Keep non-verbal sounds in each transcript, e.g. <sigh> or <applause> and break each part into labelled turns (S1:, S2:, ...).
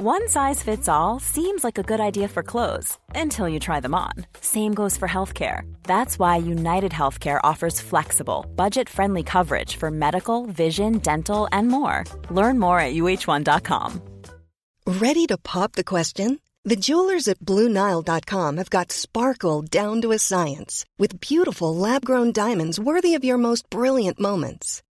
S1: One size fits all seems like a good idea for clothes until you try them on. Same goes for healthcare. That's why United Healthcare offers flexible, budget friendly coverage for medical, vision, dental, and more. Learn more at uh1.com.
S2: Ready to pop the question? The jewelers at Bluenile.com have got sparkle down to a science with beautiful lab grown diamonds worthy of your most brilliant moments.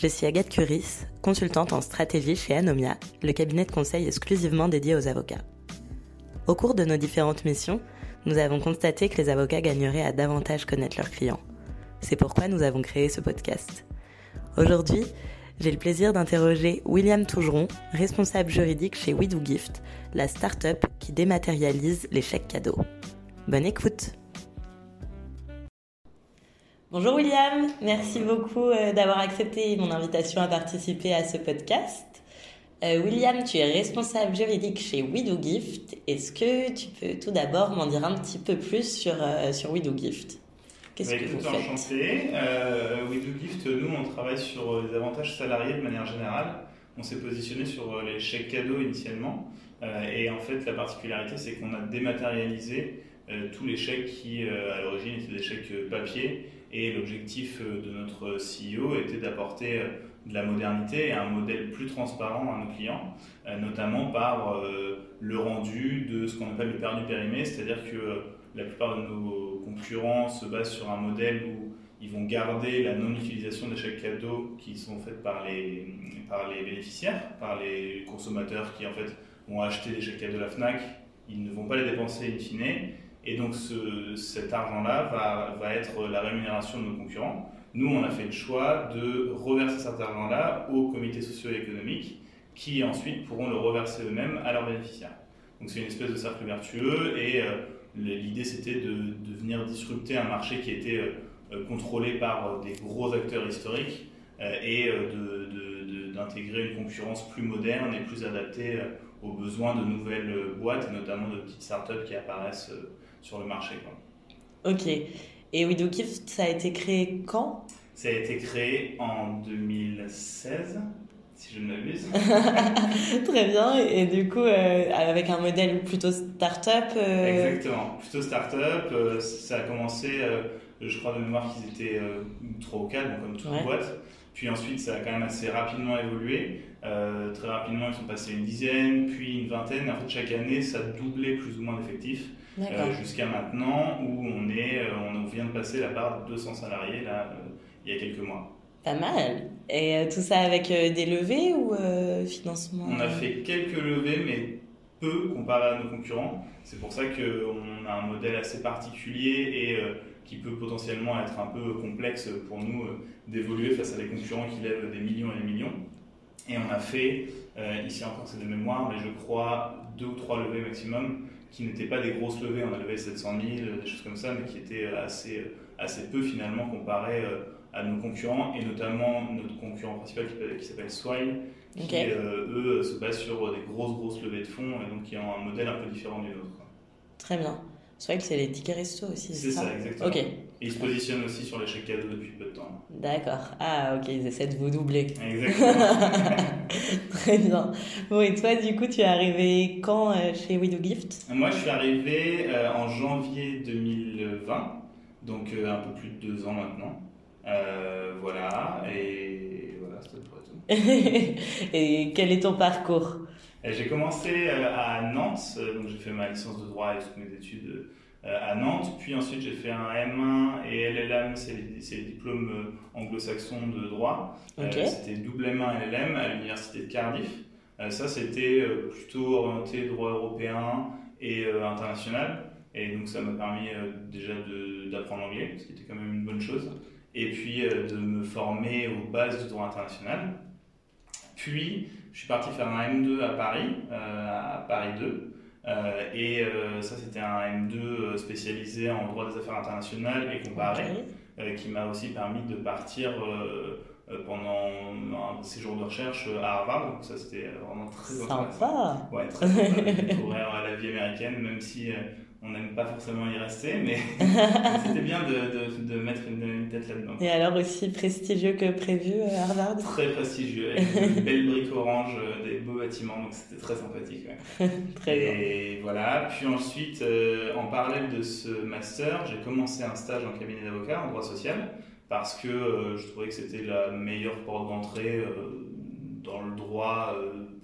S3: Je suis Agathe Curis, consultante en stratégie chez Anomia, le cabinet de conseil exclusivement dédié aux avocats. Au cours de nos différentes missions, nous avons constaté que les avocats gagneraient à davantage connaître leurs clients. C'est pourquoi nous avons créé ce podcast. Aujourd'hui, j'ai le plaisir d'interroger William Tougeron, responsable juridique chez WeDoGift, la start-up qui dématérialise les chèques cadeaux. Bonne écoute! Bonjour William, merci beaucoup euh, d'avoir accepté mon invitation à participer à ce podcast. Euh, William, tu es responsable juridique chez WeDoGift. Est-ce que tu peux tout d'abord m'en dire un petit peu plus sur, euh, sur WeDoGift
S4: Qu'est-ce que vous faites? enchanté. Euh, WeDoGift, nous, on travaille sur les avantages salariés de manière générale. On s'est positionné sur les chèques cadeaux initialement. et en fait, la particularité, c'est qu'on a dématérialisé tous les chèques qui, à l'origine, étaient des chèques papier et l'objectif euh, de notre CEO était d'apporter euh, de la modernité et un modèle plus transparent à nos clients, euh, notamment par le rendu de ce qu'on appelle le perdu périmé, c'est-à-dire que la plupart de nos concurrents se basent sur un modèle où ils vont garder la non-utilisation des chèques cadeaux qui sont faits par les, par les bénéficiaires, par les consommateurs qui en fait ont acheté des chèques cadeaux à la FNAC, ils ne vont pas les dépenser in fine, et donc cet argent-là va, être la rémunération de nos concurrents. Nous, on a fait le choix de reverser cet argent-là aux comités sociaux et économiques qui ensuite pourront le reverser eux-mêmes à leurs bénéficiaires. Donc c'est une espèce de cercle vertueux et euh, l'idée c'était de, venir disrupter un marché qui était euh, contrôlé par des gros acteurs historiques euh, et d'intégrer une concurrence plus moderne et plus adaptée aux besoins de nouvelles boîtes et notamment de petites startups qui apparaissent sur le marché. Quoi.
S3: Ok. Et WidowGift, ça a été créé quand?
S4: Ça a été créé en 2016 si je ne m'abuse. <laughs>
S3: Très bien. Et, du coup, euh, avec un modèle plutôt start-up
S4: euh, Exactement. Plutôt start-up. Euh, ça a commencé, je crois de mémoire qu'ils étaient 3 ou 4, comme toute boîte. Puis ensuite, ça a quand même assez rapidement évolué. très rapidement, ils sont passés une dizaine, puis une vingtaine. En fait, chaque année, ça doublait plus ou moins d'effectifs. Euh, jusqu'à maintenant où on, est, euh, on vient de passer la barre de 200 salariés là, euh, il y a quelques mois.
S3: Pas mal. Et tout ça avec des levées ou financement?
S4: On a fait quelques levées, mais peu comparé à nos concurrents. C'est pour ça qu'on a un modèle assez particulier et qui peut potentiellement être un peu complexe pour nous d'évoluer face à des concurrents qui lèvent des millions et des millions. Et on a fait, ici encore c'est de mémoire, mais je crois deux ou trois levées maximum qui n'étaient pas des grosses levées, on a levé 700 000, des choses comme ça, mais qui étaient assez, assez peu finalement comparé euh, à nos concurrents, et notamment notre concurrent principal qui, s'appelle Swile, qui euh, eux se basent sur des grosses grosses levées de fonds, et donc qui ont un modèle un peu différent du nôtre.
S3: Très bien. Swile, c'est les tickets resto aussi,
S4: c'est ça, ça, exactement. Ok. Et ils se positionnent aussi sur les chèques cadeaux depuis peu de temps.
S3: D'accord. Ah, ok, ils essaient de vous doubler.
S4: Exactement. <laughs>
S3: Très bien. Bon, et toi, du coup, tu es arrivé quand euh, chez Widow Gift?
S4: Moi, je suis arrivé euh, en janvier 2020, donc euh, un peu plus de deux ans maintenant. voilà, et voilà, c'est tout. <laughs>
S3: et quel est ton parcours?
S4: J'ai commencé à Nantes, donc j'ai fait ma licence de droit et toutes mes études à Nantes. Puis ensuite, j'ai fait un M1 et LLM, c'est les, diplômes anglo-saxons de droit. c'était double M1 LLM à l'université de Cardiff. ça, c'était plutôt orienté droit européen et international. Et donc ça m'a permis déjà d'apprendre l'anglais, ce qui était quand même une bonne chose. Et puis de me former aux bases du droit international. Puis, je suis parti faire un M2 à Paris, euh, à Paris 2. Euh, et euh, ça, c'était un M2 spécialisé en droit des affaires internationales et comparé, qui m'a aussi permis de partir pendant un séjour de recherche à Harvard. Donc ça, c'était vraiment très
S3: Sympa.
S4: Ouais, très sympa. <laughs> découvrir la vie américaine, même si on n'aime pas forcément y rester, mais <laughs> c'était bien de, de, mettre une, tête là-dedans.
S3: Et alors aussi prestigieux que prévu à euh, Harvard?
S4: Très prestigieux, avec une <laughs> belle brique orange, euh, des beaux bâtiments, donc c'était très sympathique. <laughs>
S3: très bien.
S4: Et voilà, puis ensuite, euh, en parallèle de ce master, j'ai commencé un stage en cabinet d'avocat en droit social, parce que je trouvais que c'était la meilleure porte d'entrée dans le droit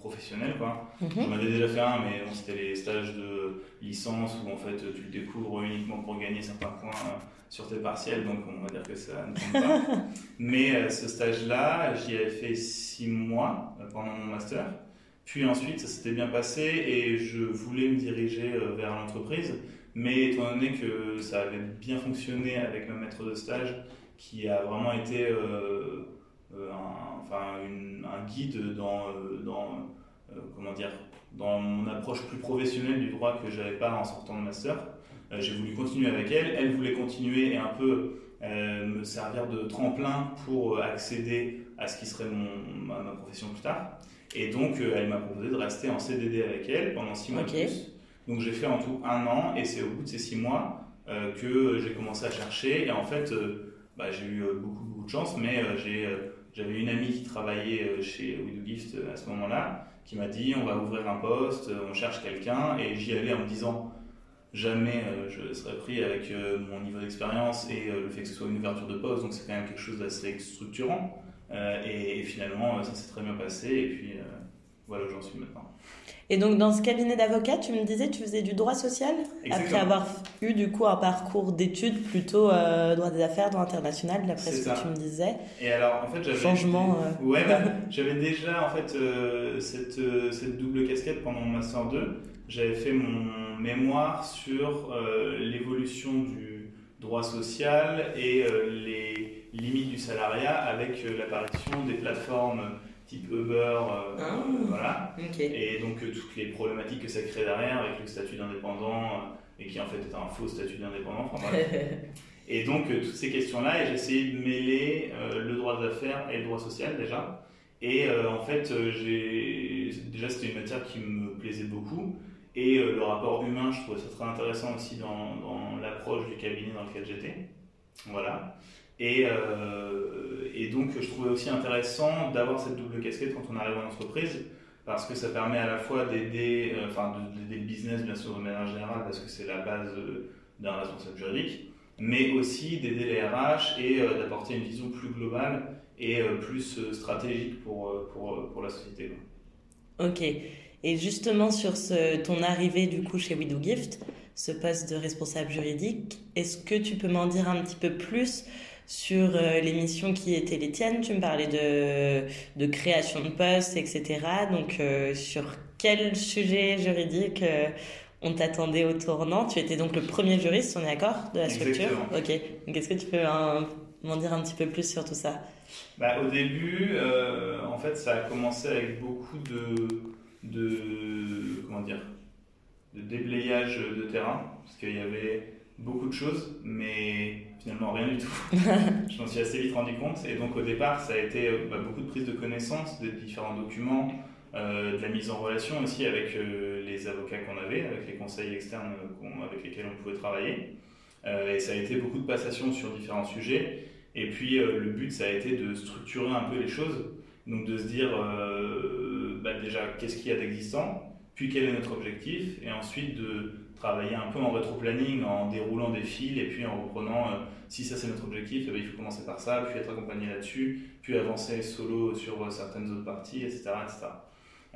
S4: professionnel. Quoi. Mhm. J'en avais déjà fait un, mais c'était les stages de licence où en fait tu le découvres uniquement pour gagner certains points euh, sur tes partiels, donc on va dire que ça ne compte pas. <laughs> mais euh, ce stage-là, j'y avais fait six mois euh, pendant mon master. Puis ensuite, ça s'était bien passé et je voulais me diriger vers l'entreprise. Mais étant donné que ça avait bien fonctionné avec ma maître de stage, qui a vraiment été un, enfin, un guide dans, dans euh, comment dire, dans mon approche plus professionnelle du droit que j'avais pas en sortant de master. Euh, j'ai voulu continuer avec elle. Elle voulait continuer et un peu euh, me servir de tremplin pour accéder à ce qui serait mon, ma, profession plus tard. Et donc, elle m'a proposé de rester en CDD avec elle pendant six mois plus. Donc, j'ai fait en tout un an et c'est au bout de ces six mois que j'ai commencé à chercher. Et en fait, bah, j'ai eu beaucoup, beaucoup de chance, mais j'avais une amie qui travaillait chez Widow Gift à ce moment-là qui m'a dit on va ouvrir un poste, on cherche quelqu'un, et j'y allais en me disant jamais euh, je serais pris avec euh, mon niveau d'expérience et euh, le fait que ce soit une ouverture de poste, donc c'est quand même quelque chose d'assez structurant. Et, finalement, ça s'est très bien passé, et puis voilà où j'en suis maintenant.
S3: Et donc, dans ce cabinet d'avocat, tu me disais, tu faisais du droit social Après avoir eu, du coup, un parcours d'études plutôt euh, droit des affaires, droit international, d'après ce que tu me disais.
S4: Et alors, en fait, j'avais...
S3: Changement...
S4: Euh. Ouais, <laughs> bah, j'avais déjà, en fait, euh, cette, cette, double casquette pendant mon Master 2. J'avais fait mon mémoire sur l'évolution du droit social et les limites du salariat avec l'apparition des plateformes type Uber, euh, ah. voilà. Et donc euh, toutes les problématiques que ça crée derrière avec le statut d'indépendant euh, et qui en fait est un faux statut d'indépendant. <laughs> et donc toutes ces questions-là, et j'ai essayé de mêler le droit des affaires et le droit social déjà. Et en fait, j'ai déjà c'était une matière qui me plaisait beaucoup. Et le rapport humain, je trouvais ça très intéressant aussi dans, dans l'approche du cabinet dans lequel j'étais. Voilà. Et, euh, et, donc, je trouvais aussi intéressant d'avoir cette double casquette quand on arrive en entreprise, parce que ça permet à la fois d'aider, euh, d'aider le business, bien sûr, de manière générale, parce que c'est la base euh, d'un responsable juridique, mais aussi d'aider les RH et d'apporter une vision plus globale et plus stratégique pour, pour, la société.
S3: Ok. Et justement, sur ton arrivée du coup chez Widow Gift, ce poste de responsable juridique, est-ce que tu peux m'en dire un petit peu plus sur euh, les missions qui étaient les tiennes. Tu me parlais de, de création de postes, etc. Donc, euh, sur quel sujet juridique euh, on t'attendait au tournant? Tu étais donc le premier juriste, on est d'accord, de la structure Ok. Donc, est-ce que tu peux m'en dire un petit peu plus sur tout ça?
S4: Bah, Au début, en fait, ça a commencé avec beaucoup de, de comment dire, de déblayage de terrain, parce qu'il y avait beaucoup de choses, mais finalement rien du tout. <laughs> je m'en suis assez vite rendu compte. Et donc au départ, ça a été euh, bah, beaucoup de prise de connaissance des différents documents, euh, de la mise en relation aussi avec euh, les avocats qu'on avait, avec les conseils externes avec lesquels on pouvait travailler. et ça a été beaucoup de passations sur différents sujets. Et puis le but, ça a été de structurer un peu les choses. Donc de se dire bah, déjà qu'est-ce qu'il y a d'existant, puis quel est notre objectif, et ensuite de travailler un peu en rétro-planning, en déroulant des fils et puis en reprenant, euh, si ça c'est notre objectif, eh ben, il faut commencer par ça, puis être accompagné là-dessus, puis avancer solo sur euh, certaines autres parties, etc. etc.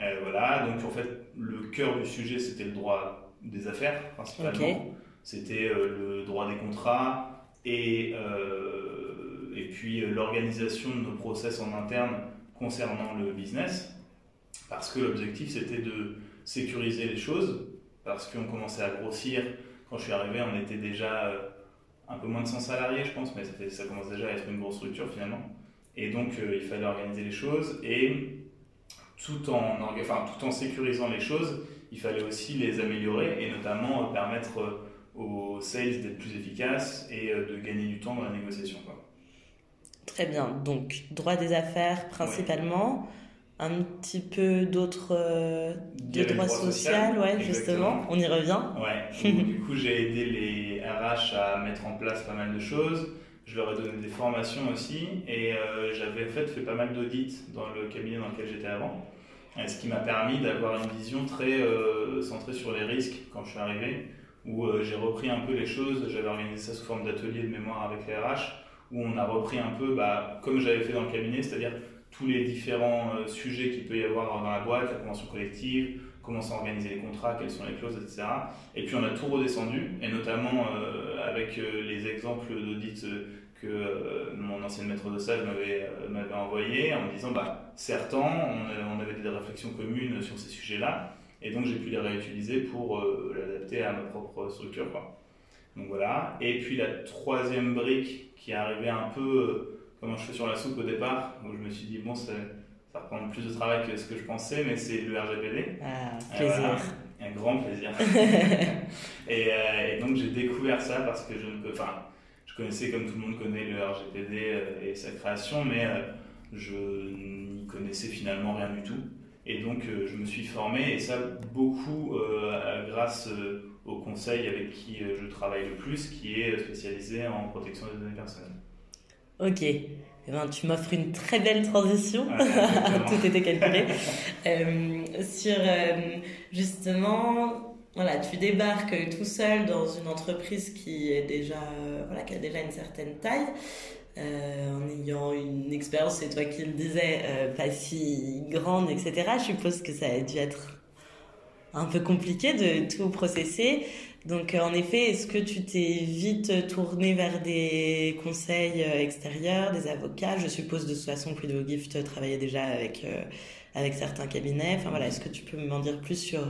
S4: Euh, voilà, donc en fait, le cœur du sujet c'était le droit des affaires principalement. C'était le droit des contrats et, et puis l'organisation de nos process en interne concernant le business. Parce que l'objectif, c'était de sécuriser les choses, parce qu'on commençait à grossir. Quand je suis arrivé, on était déjà un peu moins de 100 salariés, je pense, mais ça, ça commence déjà à être une grosse structure finalement. Et donc, il fallait organiser les choses et tout en, enfin, tout en sécurisant les choses, il fallait aussi les améliorer et notamment euh, permettre euh, aux sales d'être plus efficaces et euh, de gagner du temps dans la négociation. Quoi.
S3: Très bien. Donc, droit des affaires principalement. Un petit peu d'autres de droit social, ouais, justement, on y revient.
S4: Ouais. <laughs> du coup, j'ai aidé les RH à mettre en place pas mal de choses. Je leur ai donné des formations aussi et euh, j'avais fait, fait pas mal d'audits dans le cabinet dans lequel j'étais avant. ce qui m'a permis d'avoir une vision très euh, centrée sur les risques quand je suis arrivé, où euh, j'ai repris un peu les choses. J'avais organisé ça sous forme d'atelier de mémoire avec les RH, où on a repris un peu, bah, comme j'avais fait dans le cabinet, c'est-à-dire tous les différents sujets qu'il peut y avoir dans la boîte, la convention collective, comment s'organiser les contrats, quelles sont les clauses, etc. Et puis on a tout redescendu, et notamment avec les exemples d'audits que euh, mon ancienne maître de stage euh, m'avait envoyé en me disant bah, certains, on, avait des réflexions communes sur ces sujets-là, et donc j'ai pu les réutiliser pour euh, l'adapter à ma propre structure. Donc voilà. Et puis la troisième brique qui est arrivée un peu comme je fais sur la soupe au départ, où je me suis dit bon, ça, ça reprend plus de travail que ce que je pensais, mais c'est le RGPD.
S3: Ah, plaisir.
S4: un grand plaisir. <laughs> et, et, donc j'ai découvert ça parce que je ne peux. Enfin, connaissais, comme tout le monde connaît, le RGPD euh, et sa création, mais euh, je n'y connaissais finalement rien du tout. Et donc, euh, je me suis formé, et ça, beaucoup grâce au conseil avec qui je travaille le plus, qui est spécialisé en protection des données personnelles.
S3: Ok. Eh ben, tu m'offres une très belle transition. <laughs> Tout était calculé. <laughs> sur justement voilà, tu débarques tout seul dans une entreprise qui est déjà, voilà, qui a déjà une certaine taille, euh, en ayant une expérience, c'est toi qui le disais, euh, pas si grande, etc. Je suppose que ça a dû être un peu compliqué de tout processer. Donc, en effet, est-ce que tu t'es vite tourné vers des conseils extérieurs, des avocats? Je suppose de toute façon que Ludo Gift travaillait déjà avec, euh, avec certains cabinets. Enfin voilà, est-ce que tu peux m'en dire plus sur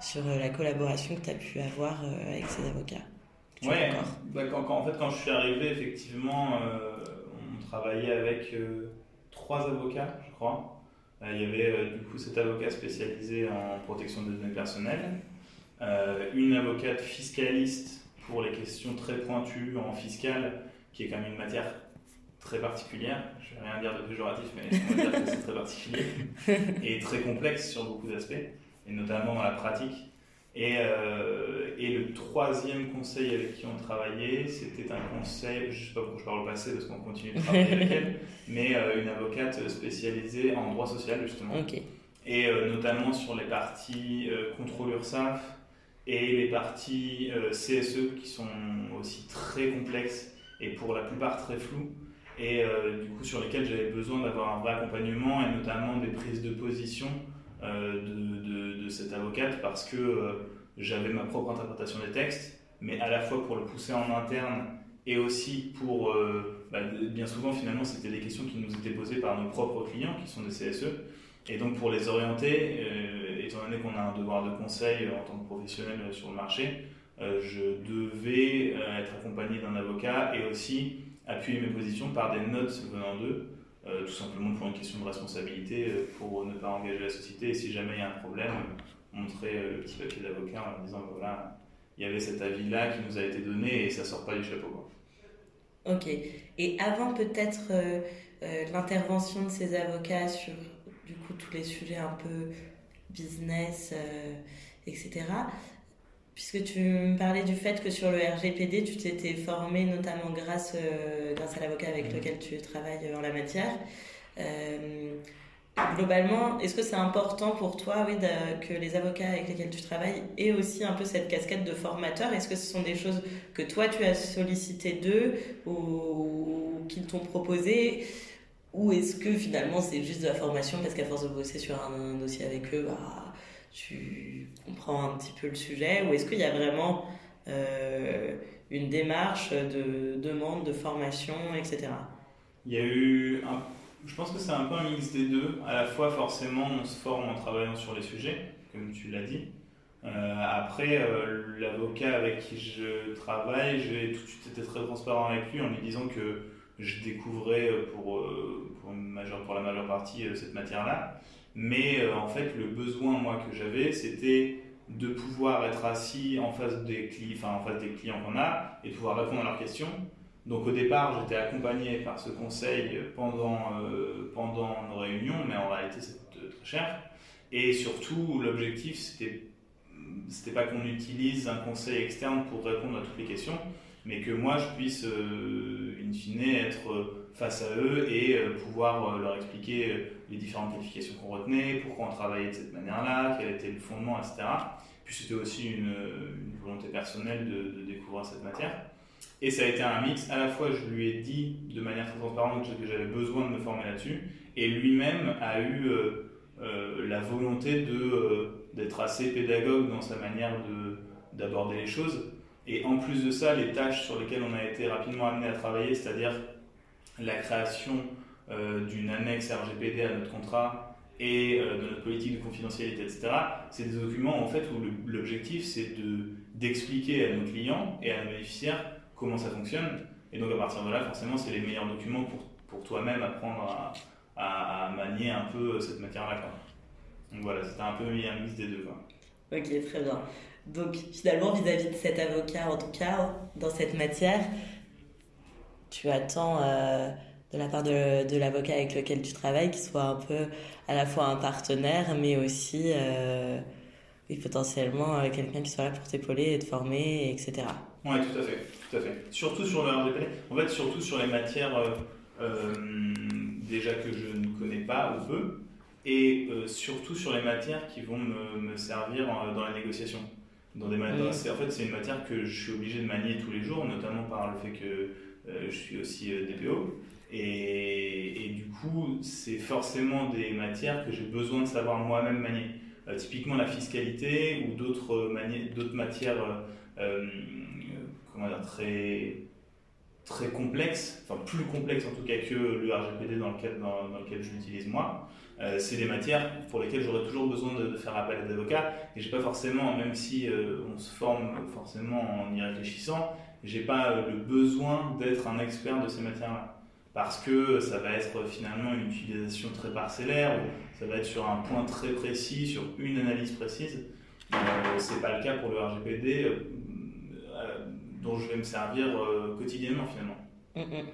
S3: sur euh, la collaboration que tu as pu avoir euh, avec ces avocats?
S4: Oui, bah, en fait, quand je suis arrivé, effectivement, euh, on travaillait avec trois avocats, je crois. il y avait du coup cet avocat spécialisé en protection des données personnelles, une avocate fiscaliste pour les questions très pointues en fiscal, qui est quand même une matière très particulière. Je ne vais rien dire de péjoratif, mais on va dire que c'est très particulier <laughs> et très complexe sur beaucoup d'aspects et notamment dans la pratique. Et, euh, et, le troisième conseil avec qui on travaillait, c'était un conseil, je ne sais pas pourquoi je parle au passé parce qu'on continue de travailler avec elle, <laughs> mais euh, une avocate spécialisée en droit social justement. Et euh, notamment sur les parties contrôle URSAF et les parties CSE qui sont aussi très complexes et pour la plupart très floues et du coup sur lesquelles j'avais besoin d'avoir un vrai accompagnement et notamment des prises de position euh, de, cette avocate parce que euh, j'avais ma propre interprétation des textes, mais à la fois pour le pousser en interne et aussi pour, euh, bah, bien souvent finalement c'était des questions qui nous étaient posées par nos propres clients qui sont des CSE, et donc pour les orienter, étant donné qu'on a un devoir de conseil en tant que professionnel sur le marché, je devais être accompagné d'un avocat et aussi appuyer mes positions par des notes venant d'eux euh, tout simplement pour une question de responsabilité, euh, pour ne pas engager la société. Et si jamais il y a un problème, montrer euh, le petit papier d'avocat en disant bah, voilà, il y avait cet avis-là qui nous a été donné et ça sort pas du chapeau.
S3: Ok. Et avant peut-être l'intervention de ces avocats sur du coup tous les sujets un peu business, etc. Puisque tu me parlais du fait que sur le RGPD, tu t'étais formé notamment grâce, euh, grâce à l'avocat avec mmh. lequel tu travailles en la matière. Euh, globalement, est-ce que c'est important pour toi oui, que les avocats avec lesquels tu travailles aient aussi un peu cette casquette de formateur? Est-ce que ce sont des choses que toi tu as sollicité d'eux ou, qu'ils t'ont proposé ou est-ce que finalement c'est juste de la formation parce qu'à force de bosser sur un, dossier avec eux, bah, tu comprends un petit peu le sujet? Ou est-ce qu'il y a vraiment une démarche de demande de formation, etc.
S4: Il y a eu je pense que c'est un peu un mix des deux. À la fois, forcément, on se forme en travaillant sur les sujets, comme tu l'as dit. Euh, après, euh, l'avocat avec qui je travaille, j'ai tout de suite été très transparent avec lui en lui disant que je découvrais pour, pour, pour la majeure partie cette matière-là. Mais en fait, le besoin, moi, que j'avais, c'était de pouvoir être assis en face des, enfin, en face des clients qu'on a et pouvoir répondre à leurs questions donc au départ, j'étais accompagné par ce conseil pendant, euh, pendant nos réunions, mais en réalité c'est très cher. Et surtout, l'objectif, c'était c'était pas qu'on utilise un conseil externe pour répondre à toutes les questions, mais que moi je puisse, euh, in fine, être face à eux et euh, pouvoir leur expliquer les différentes qualifications qu'on retenait, pourquoi on travaillait de cette manière-là, quel était le fondement, etc. Puis c'était aussi une, volonté personnelle de, découvrir cette matière. Et ça a été un mix. À la fois, je lui ai dit de manière très transparente que j'avais besoin de me former là-dessus, et lui-même a eu euh, euh, la volonté de euh, d'être assez pédagogue dans sa manière d'aborder les choses. Et en plus de ça, les tâches sur lesquelles on a été rapidement amené à travailler, c'est-à-dire la création d'une annexe RGPD à notre contrat et de notre politique de confidentialité, etc. C'est des documents en fait où l'objectif c'est d'expliquer à nos clients et à nos bénéficiaires comment ça fonctionne. Et donc à partir de là, forcément, c'est les meilleurs documents pour, pour toi-même apprendre à, à, manier un peu cette matière-là. Donc voilà, c'était un peu un mix des deux. Quoi.
S3: Ok, très bien. Donc finalement, vis-à-vis de cet avocat, en tout cas, dans cette matière, tu attends euh, de la part de, l'avocat avec lequel tu travailles qu'il soit un peu à la fois un partenaire, mais aussi euh, potentiellement euh, quelqu'un qui soit là pour t'épauler et te former, etc.
S4: Oui, tout à fait, tout à fait. Surtout sur le RGPD. En fait, surtout sur les matières déjà que je ne connais pas ou peu, et surtout sur les matières qui vont me servir dans la négociation. Dans des En fait, c'est une matière que je suis obligé de manier tous les jours, notamment par le fait que je suis aussi DPO. Et, et, du coup, c'est forcément des matières que j'ai besoin de savoir moi-même manier. typiquement la fiscalité ou d'autres matières très, très complexe, enfin plus complexe en tout cas que le RGPD dans lequel, dans, dans lequel je l'utilise moi. Euh, c'est des matières pour lesquelles j'aurais toujours besoin de, faire appel à des avocats et j'ai pas forcément, même si euh, on se forme forcément en y réfléchissant, j'ai pas euh, le besoin d'être un expert de ces matières-là parce que ça va être finalement une utilisation très parcellaire, ça va être sur un point très précis, sur une analyse précise. C'est pas le cas pour le RGPD dont je vais me servir quotidiennement finalement. Mm, mm.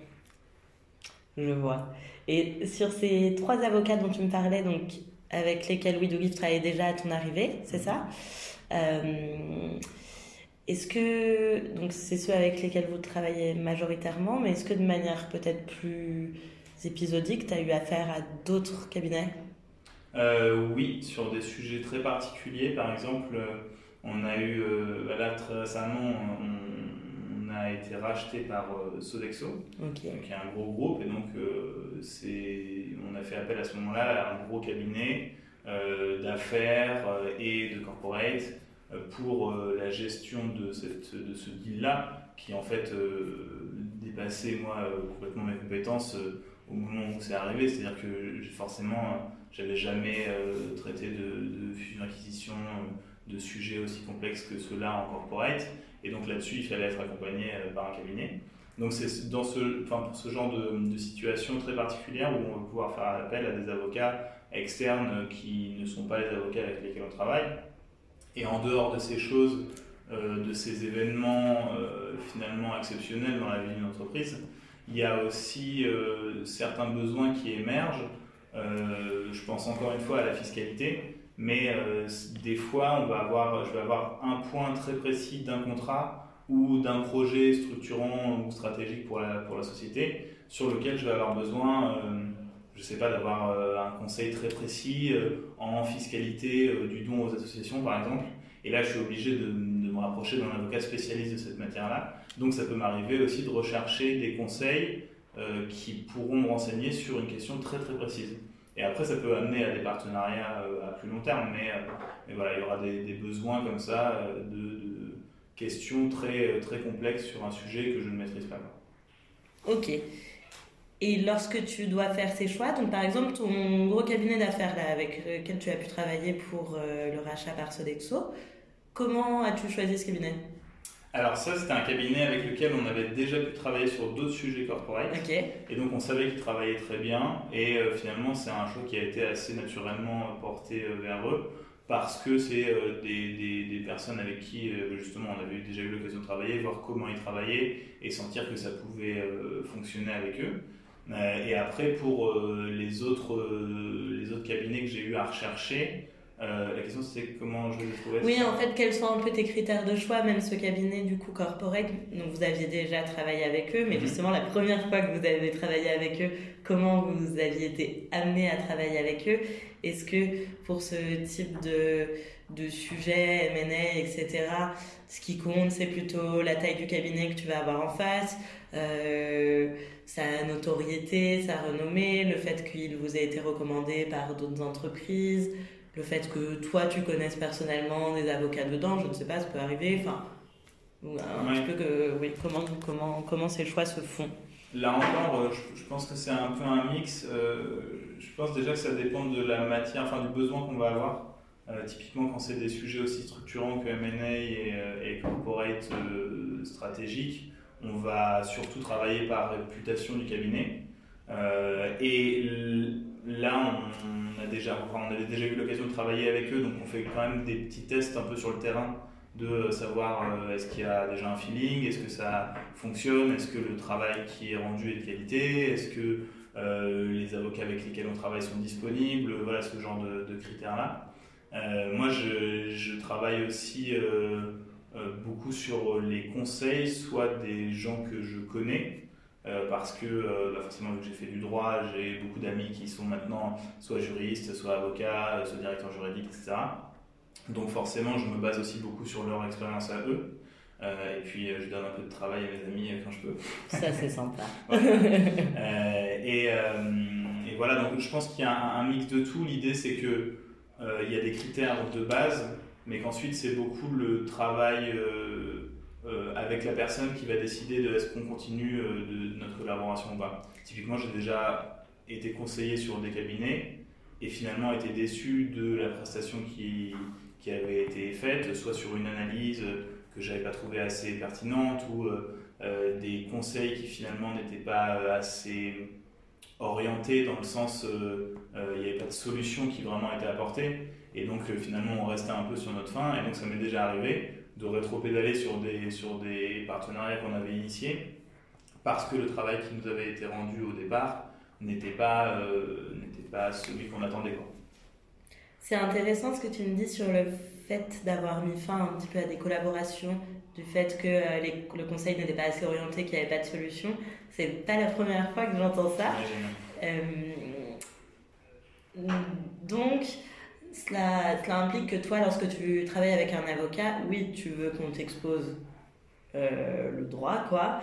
S3: Je vois. Et sur ces trois avocats dont tu me parlais, donc avec lesquels Louis Dougif travaillait déjà à ton arrivée, c'est ça euh, Est-ce que, donc c'est ceux avec lesquels vous travaillez majoritairement, mais est-ce que de manière peut-être plus épisodique, tu as eu affaire à d'autres cabinets?
S4: Euh, Oui, sur des sujets très particuliers. Par exemple, on a eu, bah là très récemment, on, a été racheté par euh, Sodexo, qui est un gros groupe, et donc euh, on a fait appel à ce moment-là à un gros cabinet euh, d'affaires et de corporate pour la gestion de, cette, de ce deal-là, qui en fait dépassait moi complètement mes compétences au moment où c'est arrivé, c'est-à-dire que forcément j'avais jamais traité de, de fusion-acquisition de sujets aussi complexes que ceux-là en corporate. Et donc là-dessus, il fallait être accompagné euh, par un cabinet. Donc c'est dans ce, enfin, pour ce genre de, situation très particulière où on va pouvoir faire appel à des avocats externes qui ne sont pas les avocats avec lesquels on travaille. Et en dehors de ces choses, euh, de ces événements euh, finalement exceptionnels dans la vie d'une entreprise, il y a aussi certains besoins qui émergent. je pense encore une fois à la fiscalité mais euh, des fois, on va avoir, je vais avoir un point très précis d'un contrat ou d'un projet structurant ou stratégique pour la, pour la société sur lequel je vais avoir besoin, euh, je ne sais pas, d'avoir euh, un conseil très précis en fiscalité du don aux associations, par exemple. Et là, je suis obligé de, de me rapprocher d'un avocat spécialiste de cette matière-là. Donc, ça peut m'arriver aussi de rechercher des conseils qui pourront me renseigner sur une question très très précise. Et après, ça peut amener à des partenariats euh, à plus long terme, mais, euh, mais voilà, il y aura des, besoins comme ça euh, de, questions très, très complexes sur un sujet que je ne maîtrise pas.
S3: Ok. Et lorsque tu dois faire ces choix, donc par exemple ton gros cabinet d'affaires avec lequel tu as pu travailler pour le rachat par Sodexo, comment as-tu choisi ce cabinet?
S4: Alors ça, c'était un cabinet avec lequel on avait déjà pu travailler sur d'autres sujets corporate. Et donc on savait qu'il travaillait très bien. Et euh, finalement, c'est un choix qui a été assez naturellement porté euh, vers eux parce que c'est euh, des, des, personnes avec qui justement on avait déjà eu l'occasion de travailler, voir comment ils travaillaient et sentir que ça pouvait fonctionner avec eux. et après, pour les, autres, les autres cabinets que j'ai eu à rechercher, euh, la question c'est comment je les trouver.
S3: Oui, en fait, quels sont un peu tes critères de choix, même ce cabinet du coup corporate? Donc vous aviez déjà travaillé avec eux, mais mhm. justement la première fois que vous avez travaillé avec eux, comment vous aviez été amené à travailler avec eux? Est-ce que pour ce type de, de sujet, M&A, etc., ce qui compte c'est plutôt la taille du cabinet que tu vas avoir en face euh, sa notoriété, sa renommée, le fait qu'il vous ait été recommandé par d'autres entreprises, le fait que toi tu connaisses personnellement des avocats dedans, je ne sais pas, ça peut arriver. Enfin, un petit peu que, oui, comment, comment, comment ces choix se font?
S4: Là encore, euh, je, pense que c'est un peu un mix. Euh, je pense déjà que ça dépend de la matière, enfin du besoin qu'on va avoir. Euh, typiquement, quand c'est des sujets aussi structurants que M&A et, et, corporate stratégique, on va surtout travailler par réputation du cabinet. et là, on, avait déjà eu l'occasion de travailler avec eux, donc on fait quand même des petits tests un peu sur le terrain de savoir euh, est-ce qu'il y a déjà un feeling, est-ce que ça fonctionne, est-ce que le travail qui est rendu est de qualité, est-ce que euh, les avocats avec lesquels on travaille sont disponibles, voilà ce genre de, critères-là. Euh, moi, je, travaille aussi beaucoup sur les conseils, soit des gens que je connais, euh, parce que euh, bah, forcément vu que j'ai fait du droit, j'ai beaucoup d'amis qui sont maintenant soit juristes, soit avocats, euh, soit directeurs juridiques, etc. Donc forcément, je me base aussi beaucoup sur leur expérience à eux. et puis je donne un peu de travail à mes amis quand je peux.
S3: Ça c'est <laughs> sympa.
S4: et, et, voilà, donc je pense qu'il y a un, mix de tout. L'idée c'est que il y a des critères de base, mais qu'ensuite c'est beaucoup le travail euh, avec la personne qui va décider de est-ce qu'on continue euh, de, notre collaboration ou pas. Typiquement, j'ai déjà été conseillé sur des cabinets et finalement été déçu de la prestation qui, avait été faite, soit sur une analyse que j'avais pas trouvée assez pertinente ou euh, des conseils qui finalement n'étaient pas assez orientés dans le sens il n'y avait pas de solution qui vraiment était apportée et donc finalement on restait un peu sur notre fin et donc ça m'est déjà arrivé de rétro-pédaler sur des, sur des partenariats qu'on avait initiés, parce que le travail qui nous avait été rendu au départ n'était pas, euh, n'était pas celui qu'on attendait.
S3: C'est intéressant ce que tu me dis sur le fait d'avoir mis fin un petit peu à des collaborations, du fait que euh, les, le conseil n'était pas assez orienté, qu'il n'y avait pas de solution. C'est pas la première fois que j'entends ça. Euh, donc, cela, implique que toi, lorsque tu travailles avec un avocat, oui, tu veux qu'on t'expose euh, le droit, quoi,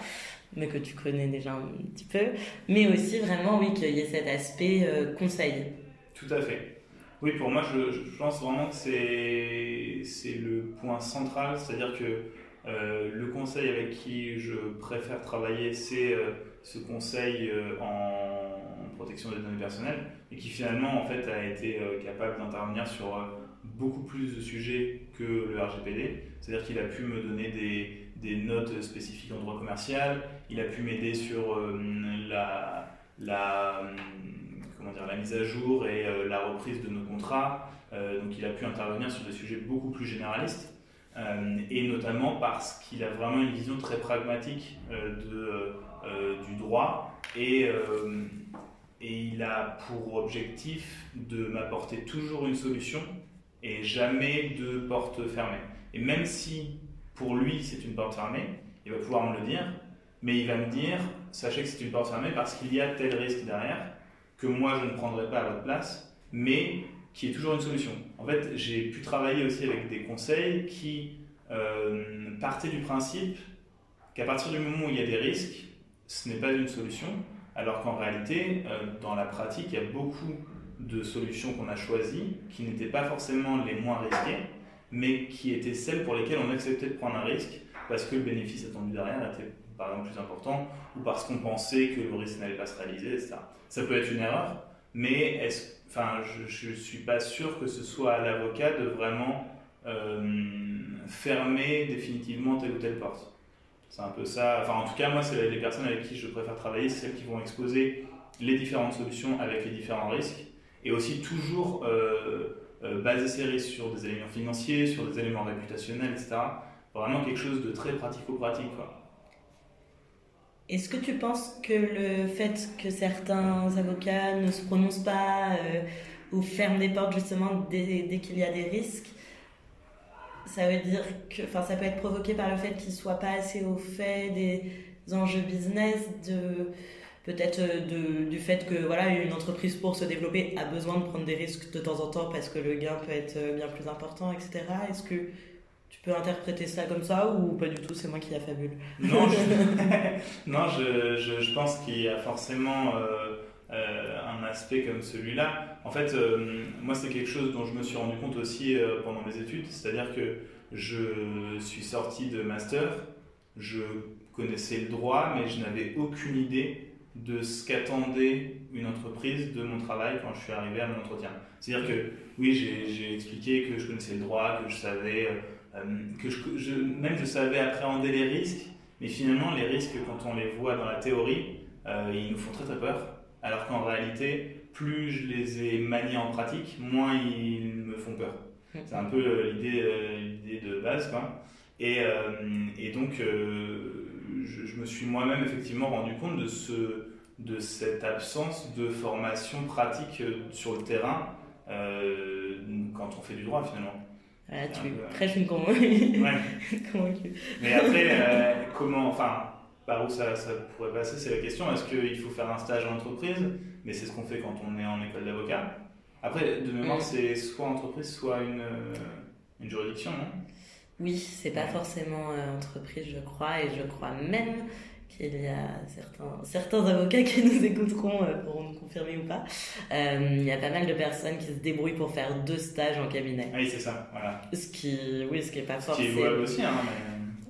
S3: mais que tu connais déjà un petit peu, mais aussi vraiment, oui, qu'il y ait cet aspect euh, conseil.
S4: Tout à fait. Oui, pour moi, je, pense vraiment que c'est, c'est le point central, c'est-à-dire que euh, le conseil avec qui je préfère travailler, c'est ce conseil en protection des données personnelles et qui finalement en fait a été euh, capable d'intervenir sur euh, beaucoup plus de sujets que le RGPD. C'est-à-dire qu'il a pu me donner des, des, notes spécifiques en droit commercial, il a pu m'aider sur euh, la, la, comment dire, la mise à jour et la reprise de nos contrats. donc il a pu intervenir sur des sujets beaucoup plus généralistes. et notamment parce qu'il a vraiment une vision très pragmatique de, du droit et et il a pour objectif de m'apporter toujours une solution et jamais de porte fermée. Et même si pour lui c'est une porte fermée, il va pouvoir me le dire, mais il va me dire, sachez que c'est une porte fermée parce qu'il y a tel risque derrière que moi je ne prendrai pas à votre place, mais qui est toujours une solution. En fait, j'ai pu travailler aussi avec des conseils qui euh, partaient du principe qu'à partir du moment où il y a des risques, ce n'est pas une solution, alors qu'en réalité, euh, dans la pratique, il y a beaucoup de solutions qu'on a choisies qui n'étaient pas forcément les moins risquées, mais qui étaient celles pour lesquelles on acceptait de prendre un risque parce que le bénéfice attendu derrière était par exemple plus important ou parce qu'on pensait que le risque n'allait pas se réaliser, etc. Ça peut être une erreur, mais enfin, je ne suis pas sûr que ce soit à l'avocat de vraiment euh, fermer définitivement telle ou telle porte. C'est un peu ça. Enfin, en tout cas, moi, c'est les personnes avec qui je préfère travailler, c'est celles qui vont exposer les différentes solutions avec les différents risques et aussi toujours euh, euh, baser ces risques sur des éléments financiers, sur des éléments réputationnels, etc. Vraiment quelque chose de très pratico-pratique.
S3: Est-ce que tu penses que le fait que certains avocats ne se prononcent pas euh, ou ferment des portes justement dès, dès qu'il y a des risques, ça veut dire que, enfin, ça peut être provoqué par le fait qu'ils soient pas assez au fait des enjeux business, de peut-être euh, du fait que voilà une entreprise pour se développer a besoin de prendre des risques de temps en temps parce que le gain peut être euh, bien plus important, etc. Est-ce que tu peux interpréter ça comme ça ou pas du tout? C'est moi qui affabule.
S4: Non, je, <laughs> non, je, je, pense qu'il y a forcément euh, un aspect comme celui-là. En fait, moi, c'est quelque chose dont je me suis rendu compte aussi pendant mes études, c'est-à-dire que je suis sorti de master, je connaissais le droit, mais je n'avais aucune idée de ce qu'attendait une entreprise de mon travail quand je suis arrivé à mon entretien. C'est-à-dire que oui, j'ai expliqué que je connaissais le droit, que je savais, euh, que je, même je savais appréhender les risques, mais finalement les risques quand on les voit dans la théorie, euh, ils nous font très très peur, alors qu'en réalité, plus je les ai maniés en pratique, moins ils me font peur. C'est un peu euh, l'idée de base. Quoi. Et, et donc, je, me suis moi-même effectivement rendu compte de, ce, de cette absence de formation pratique euh, sur le terrain euh, quand on fait du droit finalement.
S3: Ah, tu es prêches une convaincue. <laughs> <laughs>
S4: Mais après, euh, comment, enfin, par où ça, ça pourrait passer, c'est la question. Est-ce qu'il faut faire un stage en entreprise? Mais c'est ce qu'on fait quand on est en école d'avocat. Après, de mémoire, mm. c'est soit entreprise, soit une, une juridiction, non?
S3: Oui, c'est pas forcément euh, entreprise, je crois, et je crois même qu'il y a certains, certains avocats qui nous écouteront euh, pour nous confirmer ou pas. Euh, il y a pas mal de personnes qui se débrouillent pour faire deux stages en cabinet.
S4: Oui, c'est ça, voilà.
S3: Ce qui, oui, ce qui est pas forcément.
S4: Ce qui est aussi, hein.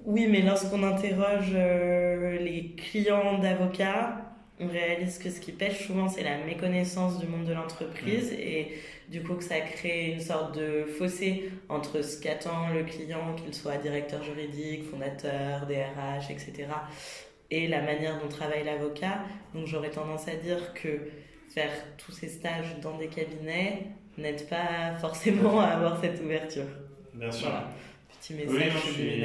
S3: Oui, mais lorsqu'on interroge les clients d'avocats, on réalise que ce qui pêche souvent, c'est la méconnaissance du monde de l'entreprise et du coup que ça crée une sorte de fossé entre ce qu'attend le client, qu'il soit directeur juridique, fondateur, DRH, etc., et la manière dont travaille l'avocat. Donc j'aurais tendance à dire que faire tous ces stages dans des cabinets n'aide pas forcément à avoir cette ouverture.
S4: Bien sûr.
S3: Petit message
S4: oui,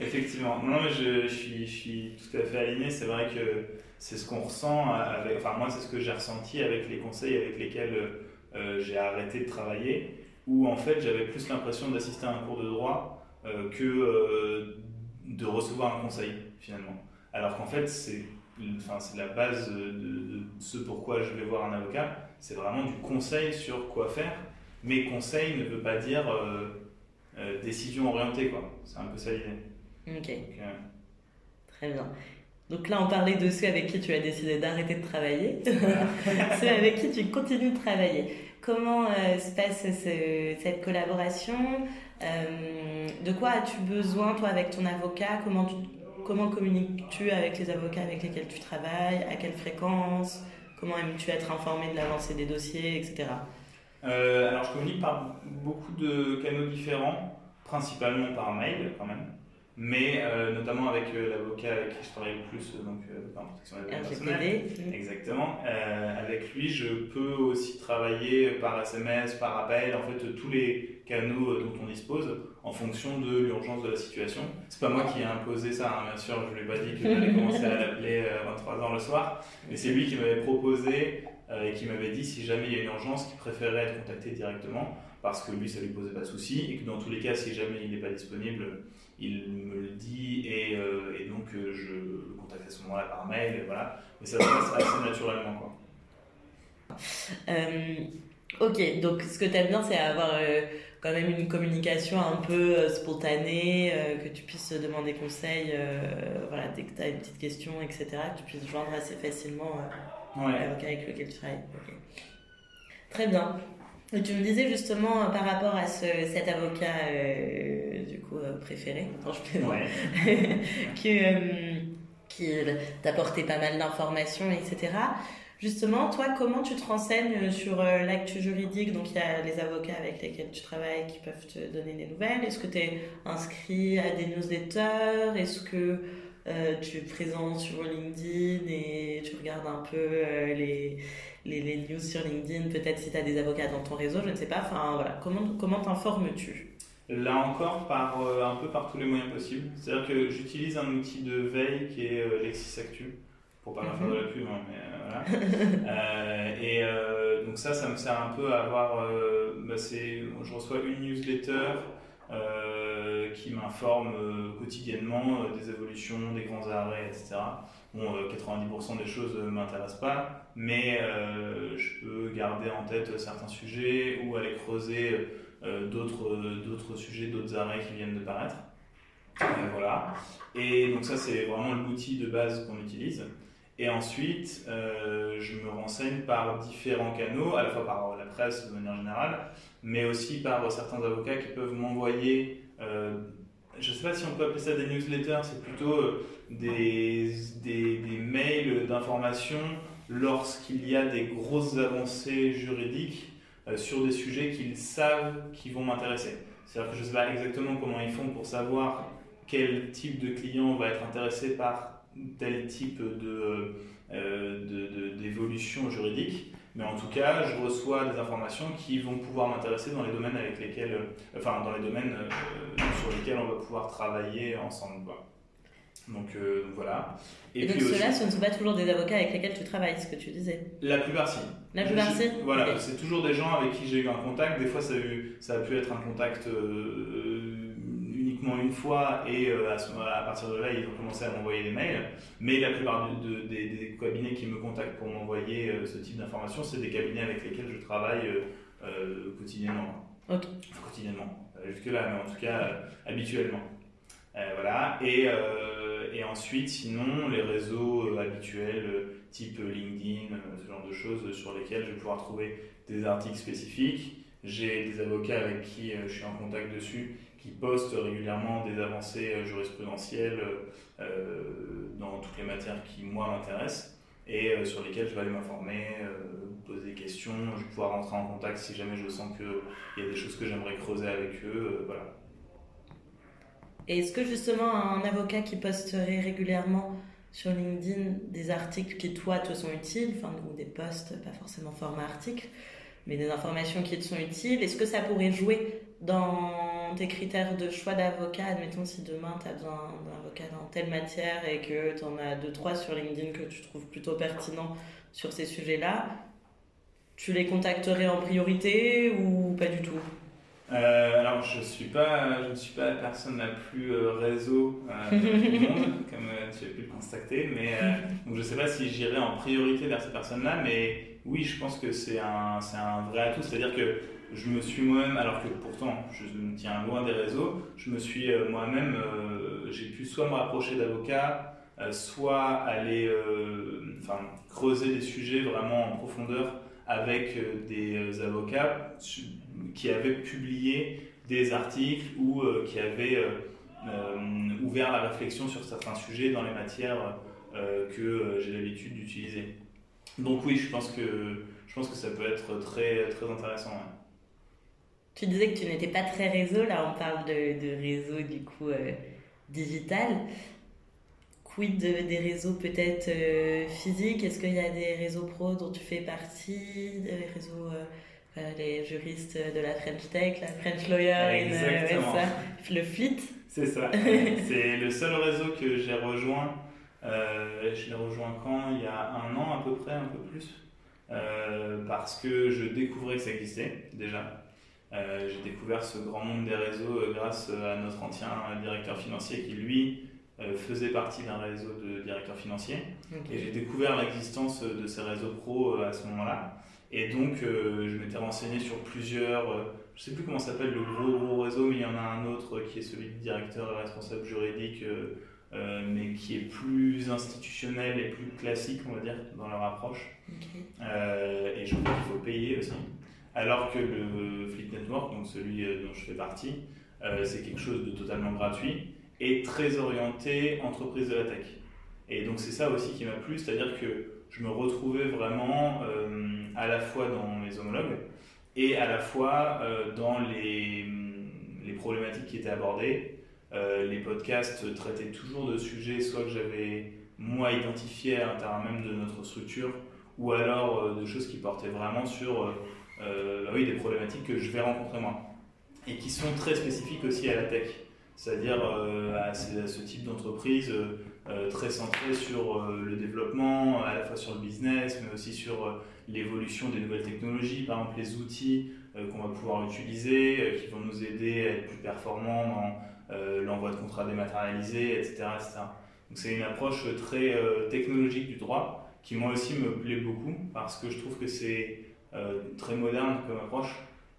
S4: <laughs> Effectivement. Non, mais je, suis, je suis tout à fait aligné. C'est vrai que c'est ce qu'on ressent avec. Enfin, moi, c'est ce que j'ai ressenti avec les conseils avec lesquels euh, j'ai arrêté de travailler, où en fait j'avais plus l'impression d'assister à un cours de droit euh, que euh, de recevoir un conseil finalement. Alors qu'en fait c'est enfin, la base de, ce pourquoi je vais voir un avocat, c'est vraiment du conseil sur quoi faire, mais conseil ne veut pas dire décision orientée, quoi. C'est un peu ça l'idée.
S3: Ok. Très bien. Donc là, on parlait de ceux avec qui tu as décidé d'arrêter de travailler, <laughs> <laughs> ceux avec qui tu continues de travailler. Comment euh, se passe cette collaboration? Euh, De quoi as-tu besoin, toi, avec ton avocat? Comment, comment communiques-tu avec les avocats avec lesquels tu travailles? À quelle fréquence? Comment aimes-tu être informé de l'avancée des dossiers, etc.
S4: Euh, alors, je communique par beaucoup de canaux différents, principalement par mail quand même mais euh, notamment avec euh, l'avocat avec qui je travaille le plus, donc en protection des données personnelles. Exactement. avec lui, je peux aussi travailler par SMS, par appel, en fait, tous les canaux dont on dispose en fonction de l'urgence de la situation. C'est pas moi qui ai imposé ça, hein, bien sûr, je lui ai pas dit que j'allais commencer à l'appeler 23h le soir, mais c'est lui qui m'avait proposé et qui m'avait dit si jamais il y a une urgence, qu'il préférait être contacté directement parce que lui, ça lui posait pas de souci et que dans tous les cas, si jamais il n'est pas disponible, il me le dit et, euh, donc euh, je le contacte à ce moment-là par mail, et voilà. Mais ça se passe assez naturellement, quoi.
S3: Euh, ok, donc ce que tu aimes bien, c'est avoir quand même une communication un peu spontanée, que tu puisses demander conseil, voilà, dès que tu as une petite question, etc., que tu puisses joindre assez facilement l'avocat avec lequel tu travailles. Très bien. Et tu me disais justement par rapport à ce, cet avocat du coup préféré, non, je <laughs> que, qui t'apportait pas mal d'informations, etc. Justement, toi, comment tu te renseignes sur euh, l'actu juridique? Donc, il y a les avocats avec lesquels tu travailles qui peuvent te donner des nouvelles. Est-ce que tu es inscrit à des newsletters? Est-ce que euh, tu es présent sur LinkedIn et tu regardes un peu euh, les, les, les, news sur LinkedIn Peut-être si tu as des avocats dans ton réseau, je ne sais pas. Enfin, voilà. Comment comment t'informes-tu?
S4: Là encore, par, un peu par tous les moyens possibles. C'est-à-dire que j'utilise un outil de veille qui est LexisActu pour pas faire de la pub, hein, mais euh, voilà. <laughs> euh, et euh, donc ça, ça me sert un peu à avoir, euh, bah je reçois une newsletter euh, qui m'informe quotidiennement des évolutions, des grands arrêts, etc. Bon, 90% des choses ne m'intéressent pas, mais je peux garder en tête certains sujets ou aller creuser d'autres, sujets, d'autres arrêts qui viennent de paraître. voilà. Et donc ça, c'est vraiment l'outil de base qu'on utilise. Et ensuite, euh, je me renseigne par différents canaux, à la fois par la presse de manière générale, mais aussi par certains avocats qui peuvent m'envoyer, euh, je ne sais pas si on peut appeler ça des newsletters, c'est plutôt euh, des, des, mails d'information lorsqu'il y a des grosses avancées juridiques sur des sujets qu'ils savent qui vont m'intéresser. C'est-à-dire que je ne sais pas exactement comment ils font pour savoir quel type de client va être intéressé par tel type euh, d'évolution de, juridique, mais en tout cas, je reçois des informations qui vont pouvoir m'intéresser dans les domaines avec lesquels, euh, enfin, dans les domaines euh, sur lesquels on va pouvoir travailler ensemble. Donc, voilà.
S3: Et, donc ceux-là, ce ne sont pas toujours des avocats avec lesquels tu travailles, ce que tu disais
S4: La plupart si.
S3: La plupart si
S4: Voilà, c'est toujours des gens avec qui j'ai eu un contact. Des fois, ça a, eu, ça a pu être un contact une fois et euh, à, partir de là, ils ont commencé à m'envoyer des mails. Mais la plupart des, cabinets qui me contactent pour m'envoyer euh, ce type d'informations, c'est des cabinets avec lesquels je travaille euh, quotidiennement. Quotidiennement, jusque-là, mais en tout cas habituellement. voilà. Et, et, ensuite, sinon, les réseaux habituels, type LinkedIn, ce genre de choses sur lesquels je vais pouvoir trouver des articles spécifiques. J'ai des avocats avec qui je suis en contact dessus qui postent régulièrement des avancées euh, jurisprudentielles euh, dans toutes les matières qui, moi, m'intéressent et euh, sur lesquelles je vais aller m'informer, poser des questions, je vais pouvoir rentrer en contact si jamais je sens qu'il y a des choses que j'aimerais creuser avec eux. voilà.
S3: Est-ce que justement un avocat qui posterait régulièrement sur LinkedIn des articles qui toi te sont utiles, enfin, ou des posts, pas forcément format article, mais des informations qui te sont utiles, est-ce que ça pourrait jouer dans tes critères de choix d'avocat, admettons si demain tu as besoin d'un avocat dans telle matière et que tu en as deux, trois sur LinkedIn que tu trouves plutôt pertinents sur ces sujets-là, tu les contacterais en priorité ou pas du tout?
S4: Euh, alors, je, suis pas, je ne suis pas la personne la plus euh, réseau euh, du monde, <laughs> comme tu as pu le constater, mais <laughs> donc je ne sais pas si j'irai en priorité vers ces personnes-là, mais oui, je pense que c'est un, un vrai atout. C'est-à-dire que je me suis moi-même, alors que pourtant je me tiens loin des réseaux, je me suis euh, moi-même, euh, j'ai pu soit me rapprocher d'avocats, euh, soit aller enfin, creuser des sujets vraiment en profondeur avec des avocats qui avaient publié des articles ou qui avaient ouvert la réflexion sur certains sujets dans les matières que j'ai l'habitude d'utiliser. Donc oui, je pense que je pense que ça peut être très très intéressant.
S3: Tu disais que tu n'étais pas très réseau, là on parle de, de réseau du coup euh, digital. Quid des réseaux peut-être euh, physiques? Est-ce qu'il y a des réseaux pro dont tu fais partie Des réseaux, euh, les juristes de la French Tech, la French Lawyer,
S4: Exactement.
S3: le FLIT?
S4: C'est ça. <laughs> C'est le seul réseau que j'ai rejoint. je l'ai rejoint quand? Il y a un an à peu près, un peu plus. parce que je découvrais que ça existait déjà. Euh, j'ai découvert ce grand monde des réseaux euh, grâce euh, à notre ancien directeur financier qui, lui, faisait partie d'un réseau de directeurs financiers. Et j'ai découvert l'existence de ces réseaux pro à ce moment-là. Et donc, je m'étais renseigné sur plusieurs, je ne sais plus comment s'appelle le gros, gros réseau, mais il y en a un autre qui est celui du directeur et responsable juridique, mais qui est plus institutionnel et plus classique, on va dire, dans leur approche. et je crois qu'il faut payer aussi. Alors que le Fleet Network, donc celui dont je fais partie, c'est quelque chose de totalement gratuit et très orienté entreprise de la tech. Et donc c'est ça aussi qui m'a plu, c'est-à-dire que je me retrouvais vraiment à la fois dans mes homologues et à la fois dans les, les problématiques qui étaient abordées euh, les podcasts traitaient toujours de sujets soit que j'avais moi identifié à l'intérieur même de notre structure, ou alors euh, de choses qui portaient vraiment sur euh, bah oui, des problématiques que je vais rencontrer moi, et qui sont très spécifiques aussi à la tech, c'est-à-dire à, ce type d'entreprise très centré sur le développement, à la fois sur le business, mais aussi sur l'évolution des nouvelles technologies, par exemple les outils qu'on va pouvoir utiliser, qui vont nous aider à être plus performants dans euh, l'envoi de contrats dématérialisés, etc. Donc c'est une approche très euh, technologique du droit qui moi aussi me plaît beaucoup parce que je trouve que c'est euh, très moderne comme approche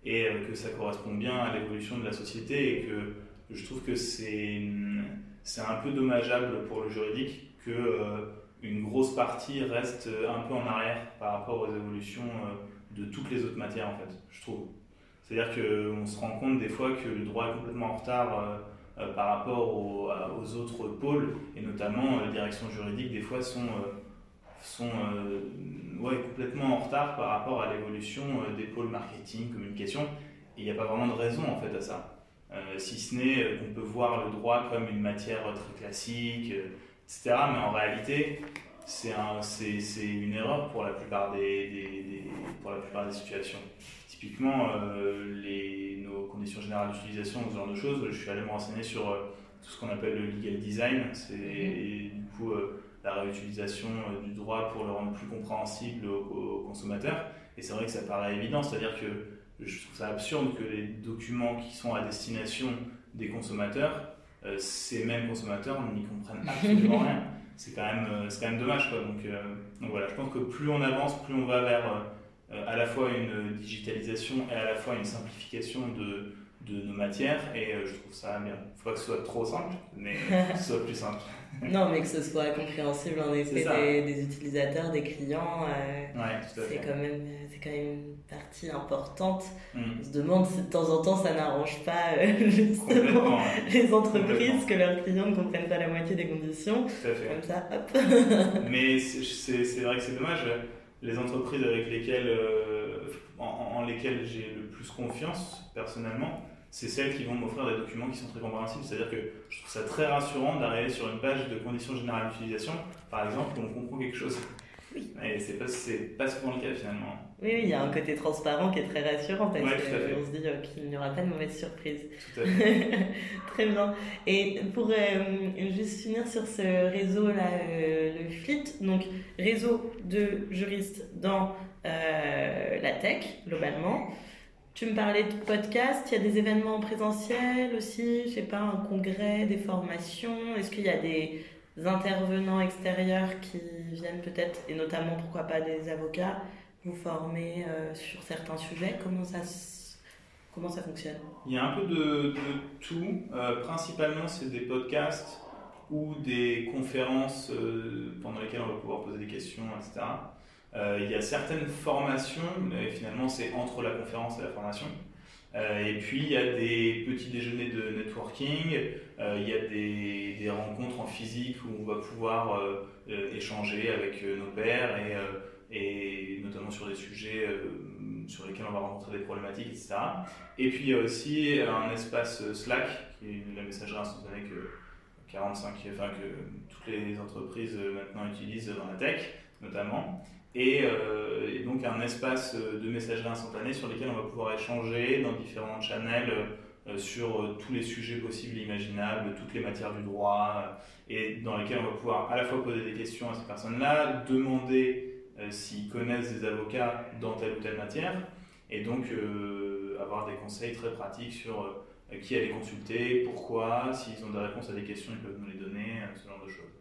S4: et que ça correspond bien à l'évolution de la société et que je trouve que c'est c'est un peu dommageable pour le juridique que une grosse partie reste un peu en arrière par rapport aux évolutions de toutes les autres matières en fait, je trouve. C'est-à-dire qu'on se rend compte des fois que le droit est complètement en retard euh, par rapport aux, autres pôles, et notamment euh, les directions juridiques, des fois sont, euh, sont ouais, complètement en retard par rapport à l'évolution des pôles marketing, communication, et il n'y a pas vraiment de raison en fait à ça. si ce n'est qu'on peut voir le droit comme une matière très classique, etc. Mais en réalité, c'est un, une erreur pour la plupart des, des, pour la plupart des situations. Typiquement, les, conditions générales d'utilisation, ce genre de choses, je suis allé me renseigner sur euh, tout ce qu'on appelle le legal design, c'est mhm. du coup euh, la réutilisation euh, du droit pour le rendre plus compréhensible aux, consommateurs. Et c'est vrai que ça paraît évident, c'est-à-dire que je trouve ça absurde que les documents qui sont à destination des consommateurs, ces mêmes consommateurs n'y comprennent absolument <laughs> rien. C'est quand, même, quand même dommage. Quoi. Donc, donc, voilà, je pense que plus on avance, plus on va vers euh, à la fois une digitalisation et à la fois une simplification de, de nos matières et euh, je trouve ça bien. Il ne faut pas que ce soit trop simple, mais <laughs> que ce soit plus simple. <laughs>
S3: non, mais que ce soit compréhensible en effet des, des, utilisateurs, des clients. Euh,
S4: ouais,
S3: c'est quand même c'est quand même une partie importante. Mm. On se demande si de temps en temps ça n'arrange pas <laughs> justement les entreprises que leurs clients ne comprennent pas la moitié des conditions.
S4: Tout à fait.
S3: Comme ça, hop.
S4: mais c'est vrai que c'est dommage les entreprises avec lesquelles, euh, en, lesquelles j'ai le plus confiance personnellement, c'est celles qui vont m'offrir des documents qui sont très compréhensibles. C'est-à-dire que je trouve ça très rassurant d'arriver sur une page de conditions générales d'utilisation, par exemple, où on comprend quelque chose. Oui. Et c'est pas, pas souvent le cas finalement.
S3: Oui, oui, il y a un côté transparent qui est très rassurant parce qu'on se dit euh, qu'il n'y aura pas de mauvaise surprise.
S4: Tout à fait. <laughs>
S3: très bien. Et pour euh, juste finir sur ce réseau-là, euh, le FLIT, donc réseau de juristes dans la tech, globalement. Tu me parlais de podcast, il y a des événements présentiels aussi, je sais pas, un congrès, des formations, est-ce qu'il y a des intervenants extérieurs qui viennent peut-être, et notamment pourquoi pas des avocats, vous former euh, sur certains sujets? Comment ça, comment ça fonctionne?
S4: Il y a un peu de, tout. Euh, principalement, c'est des podcasts ou des conférences euh, pendant lesquelles on va pouvoir poser des questions, etc. il y a certaines formations, mais finalement, c'est entre la conférence et la formation. Euh, et puis il y a des petits déjeuners de networking, euh, il y a des, rencontres en physique où on va pouvoir euh, échanger avec nos pairs et, et, notamment sur des sujets sur lesquels on va rencontrer des problématiques, etc. Et puis il y a aussi un espace Slack, qui est la messagerie instantanée que 45, enfin que toutes les entreprises maintenant utilisent dans la tech notamment. Euh, et, donc un espace de messagerie instantanée sur lequel on va pouvoir échanger dans différents channels euh, sur tous les sujets possibles et imaginables, toutes les matières du droit, euh, et dans lesquels on va pouvoir à la fois poser des questions à ces personnes-là, demander s'ils connaissent des avocats dans telle ou telle matière, et donc avoir des conseils très pratiques sur qui aller consulter, pourquoi, s'ils ont des réponses à des questions, ils peuvent nous les donner, ce genre de choses.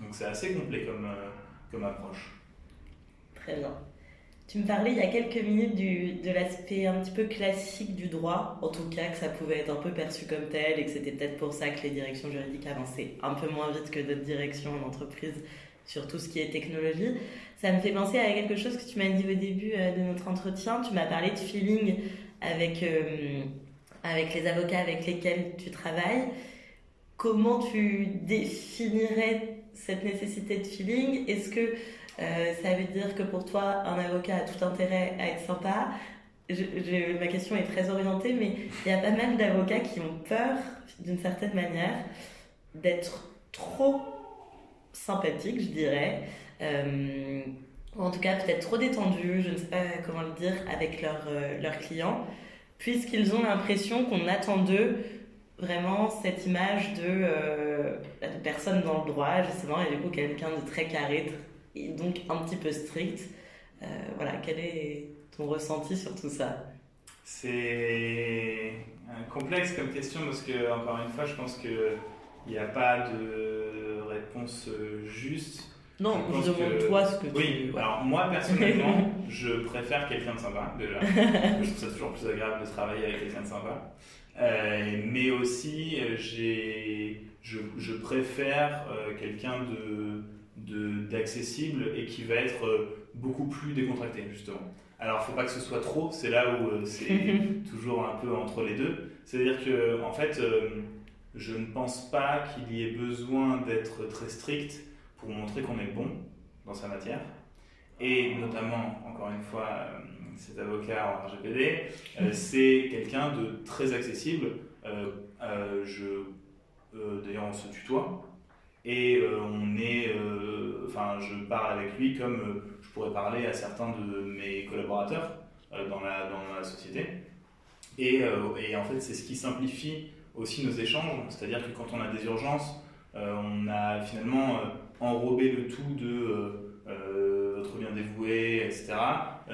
S4: Donc c'est assez complet comme approche.
S3: Très bien. Tu me parlais il y a quelques minutes du, de l'aspect un petit peu classique du droit, en tout cas que ça pouvait être un peu perçu comme tel et que c'était peut-être pour ça que les directions juridiques avançaient un peu moins vite que d'autres directions en entreprise sur tout ce qui est technologie. Ça me fait penser à quelque chose que tu m'as dit au début de notre entretien. Tu m'as parlé de feeling avec, avec les avocats avec lesquels tu travailles. Comment tu définirais cette nécessité de feeling? Est-ce que ça veut dire que pour toi, un avocat a tout intérêt à être sympa ma question est très orientée, mais il y a pas mal d'avocats qui ont peur, d'une certaine manière, d'être trop sympathiques, je dirais. Euh, ou en tout cas, peut-être trop détendus, je ne sais pas comment le dire, avec euh, leurs clients, puisqu'ils ont l'impression qu'on attend d'eux vraiment cette image de, euh, de personne dans le droit, justement, et du coup, quelqu'un de très carré, et donc un petit peu strict. voilà, quel est ton ressenti sur tout ça?
S4: C'est complexe comme question parce que, encore une fois, je pense qu'il n'y a pas de réponse juste.
S3: Non, je, demande toi ce que tu
S4: Oui, alors moi personnellement, <laughs> je préfère quelqu'un de sympa déjà. <laughs> je trouve ça toujours plus agréable de travailler avec quelqu'un de sympa. Euh, mais aussi, j'ai, je, je, préfère euh, quelqu'un de, d'accessible et qui va être euh, beaucoup plus décontracté justement. Alors, il ne faut pas que ce soit trop, c'est là où euh, c'est <laughs> toujours un peu entre les deux. C'est-à-dire que, en fait, euh, je ne pense pas qu'il y ait besoin d'être très strict pour montrer qu'on est bon dans sa matière. Et notamment, encore une fois, cet avocat en RGPD, <laughs> c'est quelqu'un de très accessible. je, d'ailleurs, on se tutoie. Et on est, enfin, je parle avec lui comme je pourrais parler à certains de mes collaborateurs euh, dans, la, dans la société. Et, euh, et en fait, c'est ce qui simplifie aussi nos échanges, c'est-à-dire que quand on a des urgences, euh, on a finalement enrobé le tout de votre bien dévoué, etc.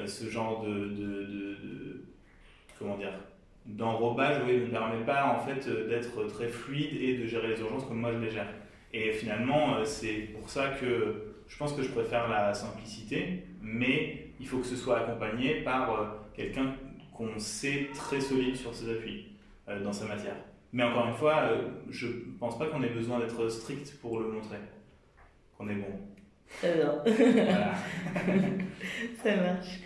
S4: ce genre de, de, de, comment dire d'enrobage oui, ne permet pas en fait d'être très fluide et de gérer les urgences comme moi je les gère. Et finalement, c'est pour ça que je pense que je préfère la simplicité, mais il faut que ce soit accompagné par euh, quelqu'un qu'on sait très solide sur ses appuis euh, dans sa matière. Mais encore une fois, euh, je ne pense pas qu'on ait besoin d'être strict pour le montrer, qu'on est bon.
S3: Très <laughs> bien. Ça marche.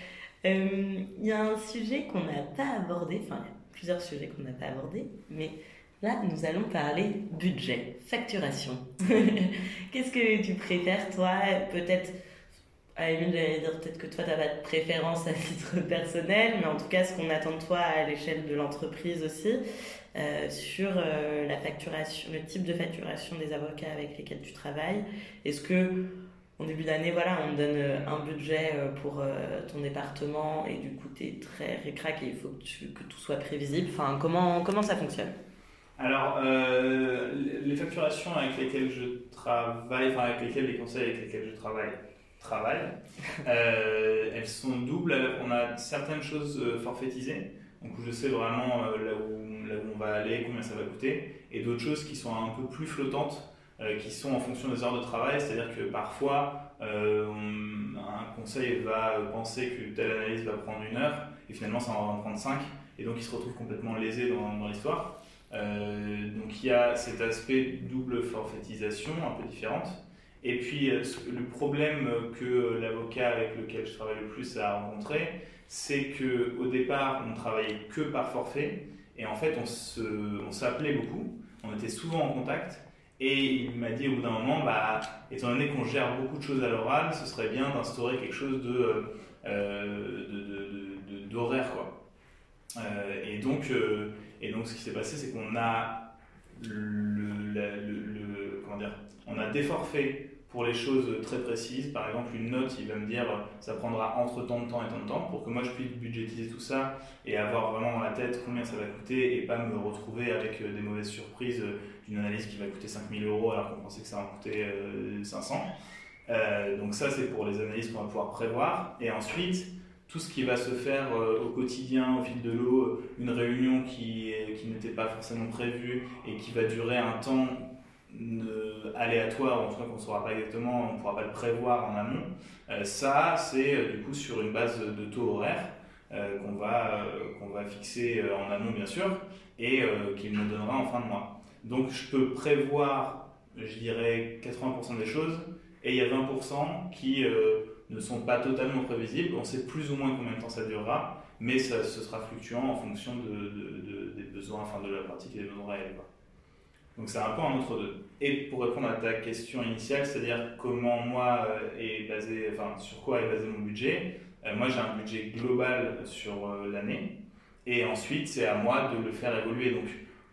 S3: Il y a un sujet qu'on n'a pas abordé, enfin, il y a plusieurs sujets qu'on n'a pas abordés, mais Là, nous allons parler budget, facturation. <laughs> Qu'est-ce que tu préfères, toi? Peut-être, à la j'allais dire peut-être que toi, tu n'as pas de préférence à titre <laughs> personnel, mais en tout cas, ce qu'on attend de toi à l'échelle de l'entreprise aussi, euh, sur euh, la facturation, le type de facturation des avocats avec lesquels tu travailles. Est-ce que en début d'année, voilà, on donne euh, un budget pour ton département et du coup, tu es très récrac et il faut que, que, tout soit prévisible? Enfin, comment, comment ça fonctionne?
S4: Alors, euh, les facturations avec lesquelles je travaille, enfin avec lesquelles les conseils avec lesquels je travaille, travaillent, <laughs> euh, elles sont doubles. On a certaines choses euh, forfaitisées, donc où je sais vraiment là où, là, où, on va aller, combien ça va coûter, et d'autres choses qui sont un peu plus flottantes, qui sont en fonction des heures de travail, c'est-à-dire que parfois un conseil va penser que telle analyse va prendre une heure, et finalement ça va en prendre cinq, et donc il se retrouve complètement lésé dans, dans l'histoire. Euh, donc il y a cet aspect double forfaitisation un peu différente. Et puis euh, le problème que l'avocat avec lequel je travaille le plus a rencontré, c'est que au départ on travaillait que par forfait et en fait on s'appelait on beaucoup, on était souvent en contact et il m'a dit au bout d'un moment, bah, étant donné qu'on gère beaucoup de choses à l'oral, ce serait bien d'instaurer quelque chose de, euh, d'horaire quoi. Euh, et donc et donc, ce qui s'est passé, c'est qu'on a le, comment dire, on a des forfaits pour les choses très précises. Par exemple, une note, il va me dire ça prendra entre tant de temps et tant de temps pour que moi je puisse budgétiser tout ça et avoir vraiment dans la tête combien ça va coûter et pas me retrouver avec euh, des mauvaises surprises d'une analyse qui va coûter 5000 euros alors qu'on pensait que ça va coûter 500. Euh, donc ça, c'est pour les analyses qu'on va pouvoir prévoir. Et ensuite, tout ce qui va se faire euh, au quotidien, au fil de l'eau, une réunion qui, qui n'était pas forcément prévue et qui va durer un temps aléatoire, en tout cas qu'on ne saura pas exactement, on ne pourra pas le prévoir en amont, euh, ça c'est euh, du coup sur une base de taux horaire qu'on va, qu'on va fixer en amont bien sûr et qu'il nous donnera en fin de mois. Donc je peux prévoir, je dirais, 80% des choses Et il y a 20% qui ne sont pas totalement prévisibles. On sait plus ou moins combien de temps ça durera, mais ça, ce sera fluctuant en fonction de, des besoins, enfin de la pratique et des besoins réels. Donc c'est un peu un entre-deux. Et pour répondre à ta question initiale, c'est-à-dire comment moi est basé, enfin sur quoi est basé mon budget, moi j'ai un budget global sur l'année, et ensuite c'est à moi de le faire évoluer. Donc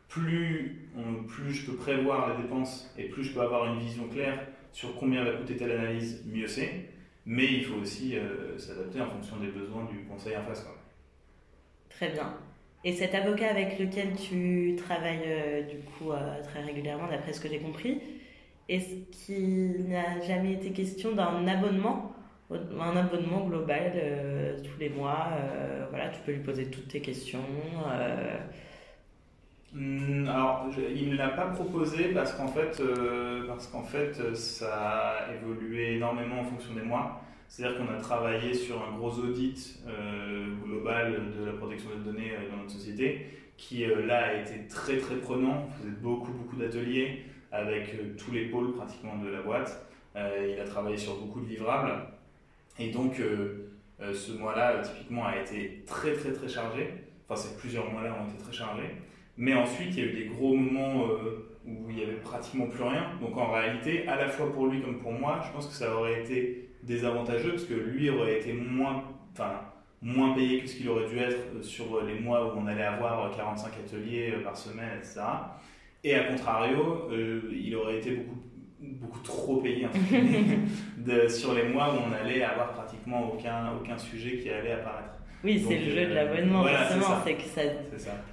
S4: plus, plus je peux prévoir les dépenses et plus je peux avoir une vision claire sur combien va coûter telle analyse, mieux c'est. Mais il faut aussi euh, s'adapter en fonction des besoins du conseil en face.
S3: Très bien. Et cet avocat avec lequel tu travailles euh, du coup euh, très régulièrement, d'après ce que j'ai compris, est-ce qu'il n'a jamais été question d'un abonnement, un abonnement global tous les mois Voilà, tu peux lui poser toutes tes questions.
S4: Hmm, alors, il ne l'a pas proposé parce qu'en fait, euh, parce qu'en fait, ça a évolué énormément en fonction des mois. C'est-à-dire qu'on a travaillé sur un gros audit euh, global de la protection des données euh, dans notre société, qui là a été très très prenant. On faisait beaucoup beaucoup d'ateliers avec tous les pôles pratiquement de la boîte. il a travaillé sur beaucoup de livrables. Et donc, ce mois-là, typiquement, a été très très très chargé. Enfin, ces plusieurs mois-là ont été très chargés. Mais ensuite, il y a eu des gros moments euh, où il n'y avait pratiquement plus rien. Donc en réalité, à la fois pour lui comme pour moi, je pense que ça aurait été désavantageux parce que lui aurait été moins, enfin, moins payé que ce qu'il aurait dû être euh, sur les mois où on allait avoir 45 ateliers euh, par semaine, etc. Et à contrario, il aurait été beaucoup, beaucoup trop payé <laughs> de, sur les mois où on allait avoir pratiquement aucun, aucun sujet qui allait apparaître.
S3: Oui, c'est le jeu de euh, l'abonnement, forcément. C'est que ça,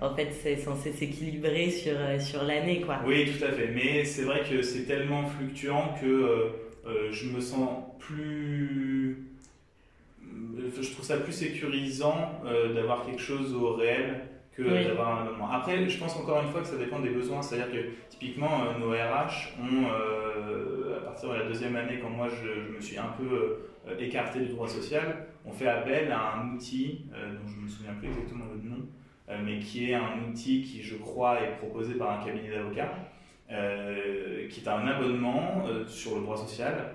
S3: en fait, c'est censé s'équilibrer sur, euh, sur l'année, quoi.
S4: Oui, tout à fait. Mais c'est vrai que c'est tellement fluctuant que euh, je me sens plus. Je trouve ça plus sécurisant d'avoir quelque chose au réel que d'avoir un abonnement. Après, je pense encore une fois que ça dépend des besoins. C'est-à-dire que typiquement, nos RH ont, à partir de la deuxième année, quand moi je, je me suis un peu écarté du droit social, on fait appel à un outil euh, dont je ne me souviens plus exactement le nom, euh, mais qui est un outil qui, je crois, est proposé par un cabinet d'avocats, euh, qui est un abonnement sur le droit social.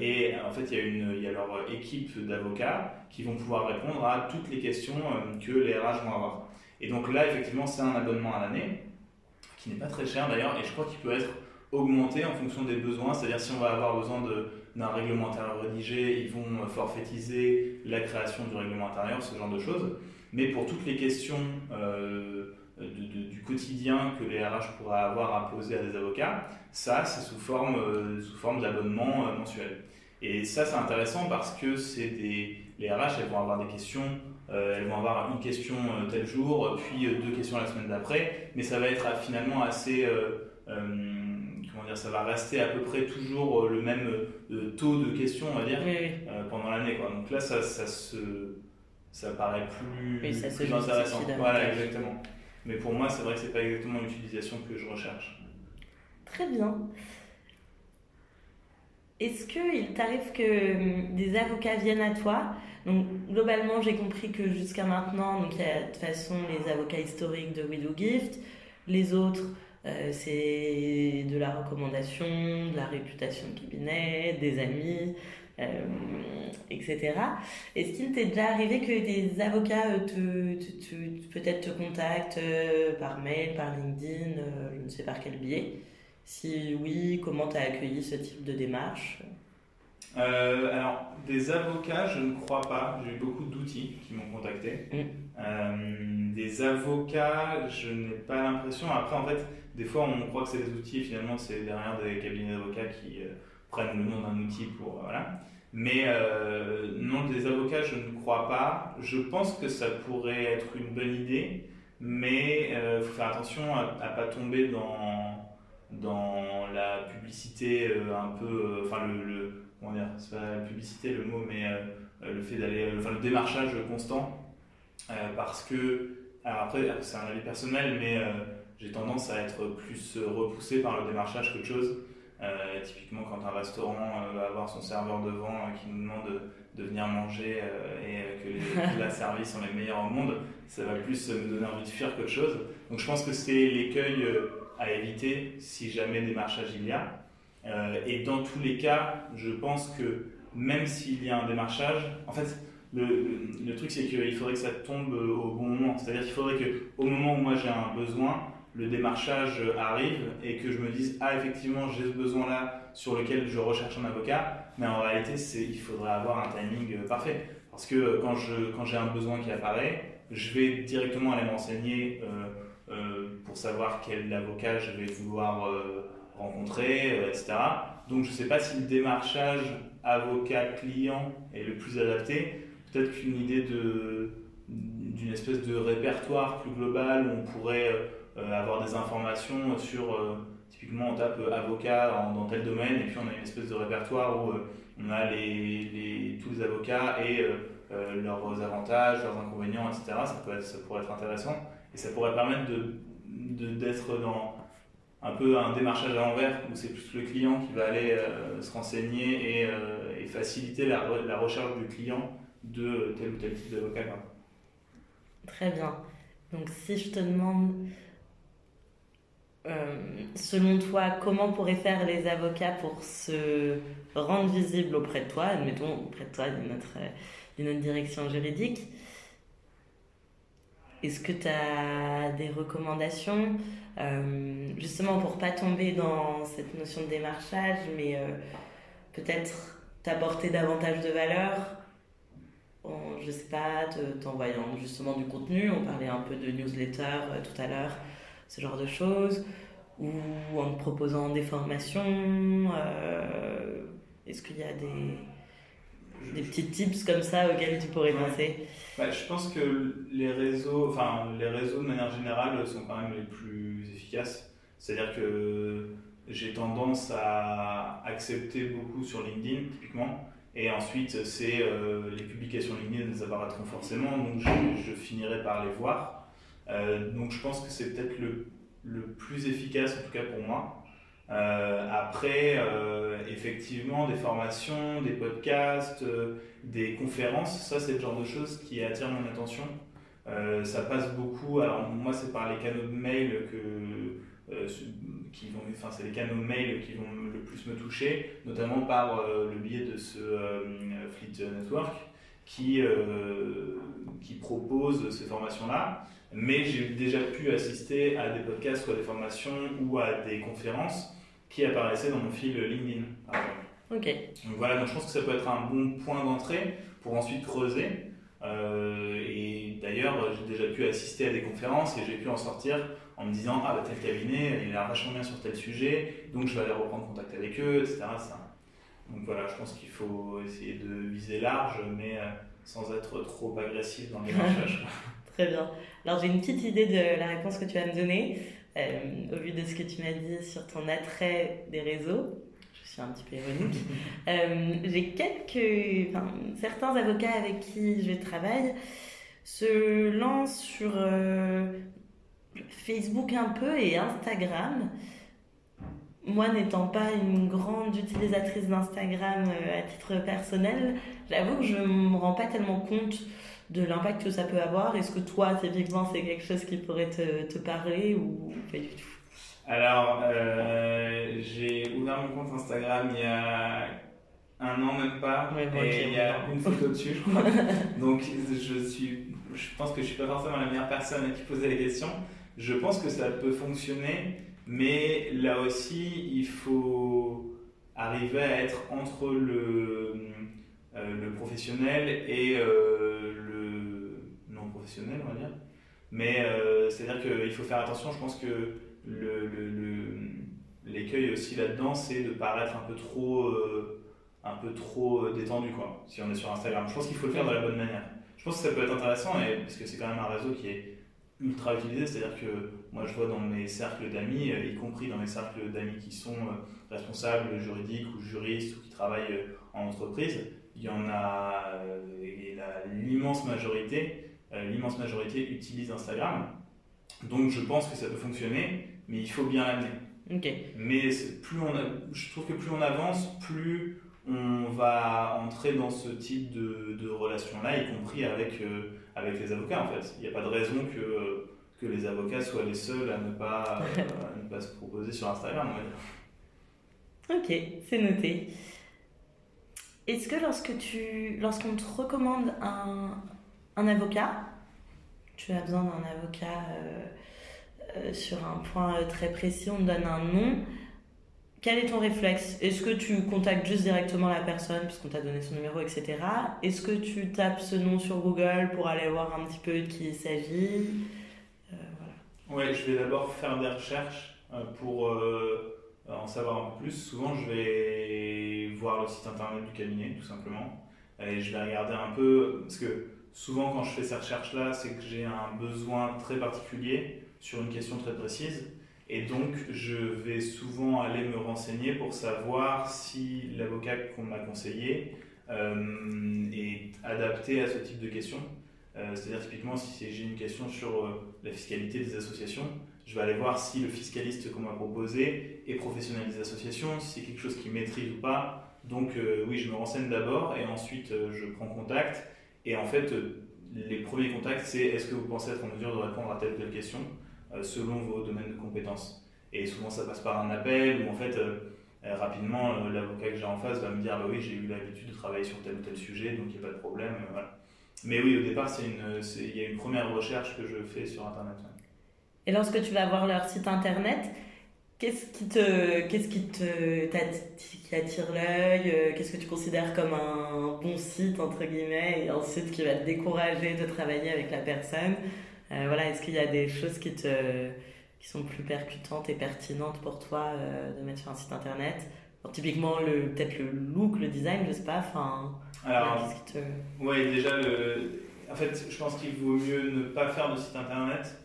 S4: et en fait, il y, a une, il y a leur équipe d'avocats qui vont pouvoir répondre à toutes les questions que les RH vont avoir. Et donc là, effectivement, c'est un abonnement à l'année, qui n'est pas très cher d'ailleurs, et je crois qu'il peut être augmenté en fonction des besoins. C'est-à-dire si on va avoir besoin d'un règlement intérieur rédigé, ils vont forfaitiser la création du règlement intérieur, ce genre de choses. Mais pour toutes les questions euh, du quotidien que les RH pourraient avoir à poser à des avocats, ça, c'est sous forme, euh, forme d'abonnement euh, mensuel. Et ça, c'est intéressant parce que des, les RH, elles vont avoir des questions, elles vont avoir une question tel jour, puis deux questions la semaine d'après, mais ça va être finalement assez dire, ça va rester à peu près toujours euh, le même euh, taux de questions, on va dire, euh, pendant l'année. Donc là, ça, ça, se, ça paraît plus, plus intéressant. Voilà, exactement. Mais pour moi, c'est vrai que c'est pas exactement l'utilisation que je recherche.
S3: Très bien. Est-ce qu'il t'arrive que hum, des avocats viennent à toi Donc globalement, j'ai compris que jusqu'à maintenant, donc il y a de toute façon les avocats historiques de Widow Gift, les autres euh, c'est de la recommandation, de la réputation de cabinet, des amis, euh, etc. Est-ce qu'il t'est déjà arrivé que des avocats euh, te, peut-être te contactent par mail, par LinkedIn, je ne sais par quel biais? Si oui, comment tu as accueilli ce type de démarche?
S4: Euh, alors, des avocats, je ne crois pas. J'ai eu beaucoup d'outils qui m'ont contacté. Mm. Euh, des avocats, je n'ai pas l'impression. Après, en fait, des fois, on croit que c'est des outils, finalement, c'est derrière des cabinets d'avocats qui euh, prennent le nom d'un outil pour. voilà. Mais non, des avocats, je ne crois pas. Je pense que ça pourrait être une bonne idée, mais il faut faire attention à ne pas tomber dans, dans la publicité un peu. Enfin, le comment dire, c'est pas la publicité le mot, mais euh, le fait d'aller, enfin le démarchage constant, euh, parce que, alors après, c'est un avis personnel, mais euh, j'ai tendance à être plus repoussé par le démarchage qu'autre chose. typiquement, quand un restaurant va avoir son serveur devant qui nous demande de, venir manger et que les <laughs> plats servis sont les meilleurs au monde, ça va plus me donner envie de fuir qu'autre chose. Donc je pense que c'est l'écueil à éviter si jamais démarchage il y a. et dans tous les cas, je pense que même s'il y a un démarchage, en fait, le, truc c'est qu'il faudrait que ça tombe au bon moment. C'est-à-dire qu'il faudrait qu'au moment où moi j'ai un besoin, le démarchage arrive et que je me dise ah effectivement j'ai ce besoin là sur lequel je recherche un avocat mais en réalité il faudrait avoir un timing parfait parce que quand je quand j'ai un besoin qui apparaît je vais directement aller m'enseigner euh, euh, pour savoir quel avocat je vais vouloir euh, rencontrer etc donc je ne sais pas si le démarchage avocat client est le plus adapté. Peut-être qu'une idée d'une espèce de répertoire plus global où on pourrait euh, avoir des informations sur, euh, typiquement on tape euh, avocat dans tel domaine et puis on a une espèce de répertoire où on a les, tous les avocats et leurs avantages, leurs inconvénients, etc. Ça, peut être, pourrait être intéressant. Et ça pourrait permettre d'être de, dans un peu un démarchage à l'envers où c'est plus le client qui va aller se renseigner et, et faciliter la, recherche du client de tel ou tel type d'avocat.
S3: Très bien. Donc si je te demande euh, selon toi, comment pourraient faire les avocats pour se rendre visibles auprès de toi, admettons auprès de toi d'une autre, direction juridique Est-ce que tu as des recommandations euh, justement pour pas tomber dans cette notion de démarchage, mais euh, peut-être t'apporter davantage de valeur en, je sais pas, t'envoyant justement du contenu, on parlait un peu de newsletter tout à l'heure, ce genre de choses, ou en te proposant des formations euh, Est-ce qu'il y a des, des petits tips comme ça auxquels tu pourrais penser
S4: bah, Je pense que les réseaux, enfin, les réseaux de manière générale sont quand même les plus efficaces. C'est-à-dire que j'ai tendance à accepter beaucoup sur LinkedIn, typiquement. Et ensuite, c'est euh, les publications LinkedIn, elles apparaîtront forcément, donc je, je finirai par les voir. Euh, donc je pense que c'est peut-être le, le, plus efficace, en tout cas pour moi. Euh, après, euh, effectivement, des formations, des podcasts, des conférences, ça c'est le genre de choses qui attire mon attention. ça passe beaucoup, alors moi c'est par les canaux de mail que, qui vont, enfin c'est les canaux mail qui vont le plus me toucher, notamment par le biais de ce Fleet Network qui, qui propose ces formations-là. Mais j'ai déjà pu assister à des podcasts ou des formations ou à des conférences qui apparaissaient dans mon fil LinkedIn.
S3: Ok.
S4: Donc voilà, donc je pense que ça peut être un bon point d'entrée pour ensuite creuser. Euh, et d'ailleurs, j'ai déjà pu assister à des conférences et j'ai pu en sortir en me disant Ah, bah, tel cabinet, il a vachement bien sur tel sujet, donc je vais aller reprendre contact avec eux, etc. Donc voilà, je pense qu'il faut essayer de viser large, mais euh, sans être trop agressif dans les <laughs> recherches.
S3: Très bien. Alors j'ai une petite idée de la réponse que tu vas me donner. Euh, au vu de ce que tu m'as dit sur ton attrait des réseaux, je suis un petit peu ironique. <laughs> Euh, j'ai quelques, enfin, certains avocats avec qui je travaille se lancent sur euh, Facebook un peu et Instagram. Moi, n'étant pas une grande utilisatrice d'Instagram à titre personnel, j'avoue que je ne me rends pas tellement compte de l'impact que ça peut avoir Est-ce que toi, typiquement, c'est quelque chose qui pourrait te, te parler ou pas du tout?
S4: Alors, euh, j'ai ouvert mon compte Instagram il y a un an même pas, et il y a une photo dessus, je crois. <laughs> Donc, je, suis, je pense que je suis pas forcément la meilleure personne à qui poser la question. Je pense que ça peut fonctionner, mais là aussi, il faut arriver à être entre le, euh, le professionnel et euh, professionnel, on va dire. Mais euh, c'est-à-dire qu'il faut faire attention, je pense que l'écueil le, aussi là-dedans, c'est de paraître un peu trop, euh, un peu trop euh, détendu, quoi, si on est sur Instagram. Je pense qu'il faut le faire de la bonne manière. Je pense que ça peut être intéressant, et, parce que c'est quand même un réseau qui est ultra utilisé, c'est-à-dire que moi je vois dans mes cercles d'amis, y compris dans mes cercles d'amis qui sont responsables juridiques ou juristes ou qui travaillent en entreprise, il y en a l'immense majorité l'immense majorité utilise Instagram. Donc je pense que ça peut fonctionner, mais il faut bien l'amener. Mais plus on je trouve que plus on avance, plus on va entrer dans ce type de, de relation-là, y compris avec, euh, avec les avocats en fait. Il n'y a pas de raison que, que les avocats soient les seuls à ne pas, <laughs> ne pas se proposer sur Instagram.
S3: Ok, c'est noté. Est-ce que lorsque tu, lorsqu'on te recommande un, un, avocat, tu as besoin d'un avocat euh, euh, sur un point très précis, on te donne un nom, quel est ton réflexe? Est-ce que tu contactes juste directement la personne puisqu'on t'a donné son numéro, etc. Est-ce que tu tapes ce nom sur Google pour aller voir un petit peu de qui il s'agit?
S4: Euh. Ouais, je vais d'abord faire des recherches pour en savoir un peu plus. Souvent, je vais voir le site internet du cabinet, tout simplement, et je vais regarder un peu, parce que souvent, quand je fais ces recherches-là, c'est que j'ai un besoin très particulier sur une question très précise. Et donc, je vais souvent aller me renseigner pour savoir si l'avocat qu'on m'a conseillé euh, est adapté à ce type de questions. Euh, c'est-à-dire, typiquement, si j'ai une question sur euh, la fiscalité des associations, je vais aller voir si le fiscaliste qu'on m'a proposé est professionnel des associations, si c'est quelque chose qu'il maîtrise ou pas. Donc oui, je me renseigne d'abord et ensuite je prends contact. Et en fait, les premiers contacts, c'est est-ce que vous pensez être en mesure de répondre à telle ou telle question euh, selon vos domaines de compétences. Et souvent, ça passe par un appel où, en fait, euh, euh, rapidement, l'avocat que j'ai en face va me dire bah oui, j'ai eu l'habitude de travailler sur tel ou tel sujet, donc il n'y a pas de problème. Mais oui, au départ, il y a une première recherche que je fais sur Internet.
S3: Et lorsque tu vas voir leur site Internet, Qu'est-ce qui te, qu'est-ce qui te, qui attire l'œil Qu'est-ce que tu considères comme un bon site entre guillemets et un site qui va te décourager de travailler avec la personne? Euh, voilà, est-ce qu'il y a des choses qui, te, qui sont plus percutantes et pertinentes pour toi euh, de mettre sur un site internet? Typiquement, le, peut-être le look, le design, je sais pas. Enfin,
S4: Alors, qu'est-ce qui te... Oui, déjà, le... en fait, je pense qu'il vaut mieux ne pas faire de site internet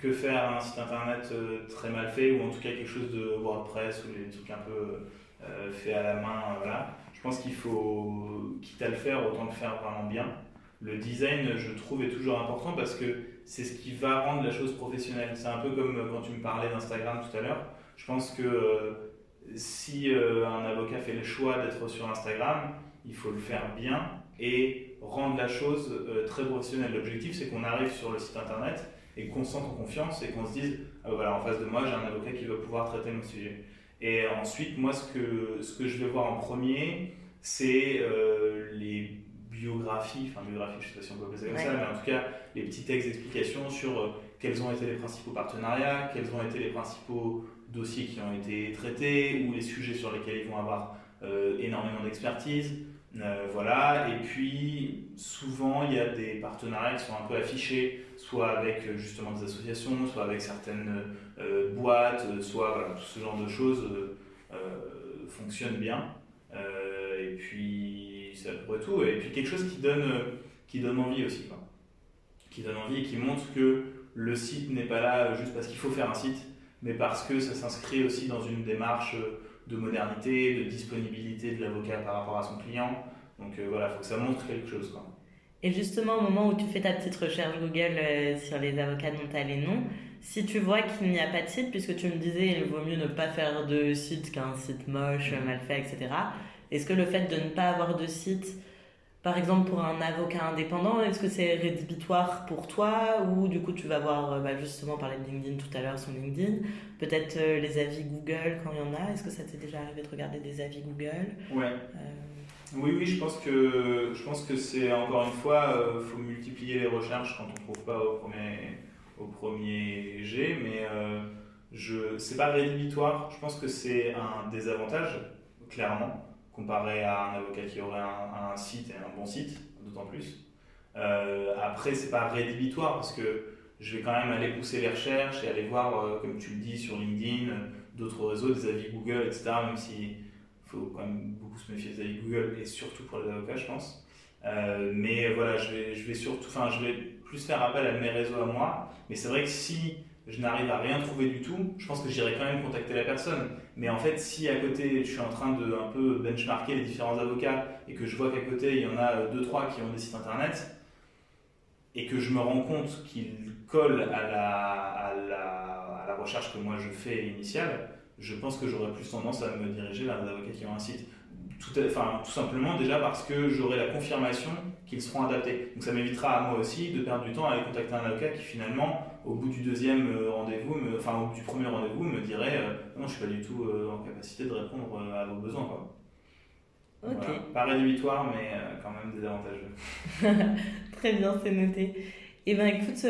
S4: que faire un site internet euh, très mal fait ou en tout cas quelque chose de WordPress ou des trucs un peu euh, faits à la main. voilà. Je pense qu'il faut, quitte à le faire, autant le faire vraiment bien. Le design, je trouve, est toujours important parce que c'est ce qui va rendre la chose professionnelle. C'est un peu comme euh, quand tu me parlais d'Instagram tout à l'heure. Je pense que euh, si euh, un avocat fait le choix d'être sur Instagram, il faut le faire bien et rendre la chose très professionnelle. L'objectif, c'est qu'on arrive sur le site internet et qu'on se sente en confiance et qu'on se dise ah, voilà, en face de moi, j'ai un avocat qui va pouvoir traiter mon sujet. Et ensuite, moi, ce que, ce que je vais voir en premier, c'est les biographie, enfin biographie, je ne sais pas si on peut appeler ça comme ça, mais en tout cas les petits textes d'explication sur euh, quels ont été les principaux partenariats, quels ont été les principaux dossiers qui ont été traités ou les sujets sur lesquels ils vont avoir euh, énormément d'expertise. Euh, voilà, et puis souvent il y a des partenariats qui sont un peu affichés, soit avec justement des associations, soit avec certaines boîtes, soit tout ce genre de choses fonctionne bien. et puis c'est à peu près tout. Et puis quelque chose qui donne, qui donne envie aussi. Quoi. Qui donne envie et qui montre que le site n'est pas là juste parce qu'il faut faire un site, mais parce que ça s'inscrit aussi dans une démarche de modernité, de disponibilité de l'avocat par rapport à son client. Donc euh, voilà, il faut que ça montre quelque chose. Quoi.
S3: Et justement, au moment où tu fais ta petite recherche Google euh, sur les avocats dont tu as les noms, si tu vois qu'il n'y a pas de site, puisque tu me disais il vaut mieux ne pas faire de site qu'un site moche, mal fait, etc., est-ce que le fait de ne pas avoir de site, par exemple pour un avocat indépendant, est-ce que c'est rédhibitoire pour toi ou du coup tu vas voir euh, bah, justement parler de LinkedIn tout à l'heure son LinkedIn, peut-être euh, les avis Google quand il y en a, est-ce que ça t'est déjà arrivé de regarder des avis Google?
S4: Ouais. Euh, oui, oui, je pense que je pense que c'est encore une fois, il faut multiplier les recherches quand on ne trouve pas au premier au premier G, mais je c'est pas rédhibitoire. Je pense que c'est un désavantage clairement comparé à un avocat qui aurait un, site et un bon site, d'autant plus. Euh, après, c'est pas rédhibitoire parce que je vais quand même aller pousser les recherches et aller voir, euh, comme tu le dis, sur LinkedIn, d'autres réseaux, des avis Google, etc. Même s'il faut quand même beaucoup se méfier des avis Google et surtout pour les avocats, je pense. Euh, mais voilà, je vais, je vais surtout, enfin, je vais plus faire appel à mes réseaux à moi. Mais c'est vrai que si je n'arrive à rien trouver du tout, je pense que j'irai quand même contacter la personne. Mais en fait, si à côté, je suis en train de un peu benchmarker les différents avocats et que je vois qu'à côté, il y en a deux, trois qui ont des sites internet et que je me rends compte qu'ils collent à la, à, la, à la, recherche que moi je fais initiale, je pense que j'aurais plus tendance à me diriger vers des avocats qui ont un site. Tout, enfin, tout simplement déjà parce que j'aurai la confirmation qu'ils seront adaptés. Donc ça m'évitera à moi aussi de perdre du temps à aller contacter un avocat qui finalement au bout du deuxième rendez-vous, enfin au bout du premier rendez-vous, me dirait non, je suis pas du tout en capacité de répondre à vos besoins. Quoi. Pas rédhibitoire, mais quand même désavantageux. <laughs>
S3: Très bien, c'est noté. Eh ben écoute,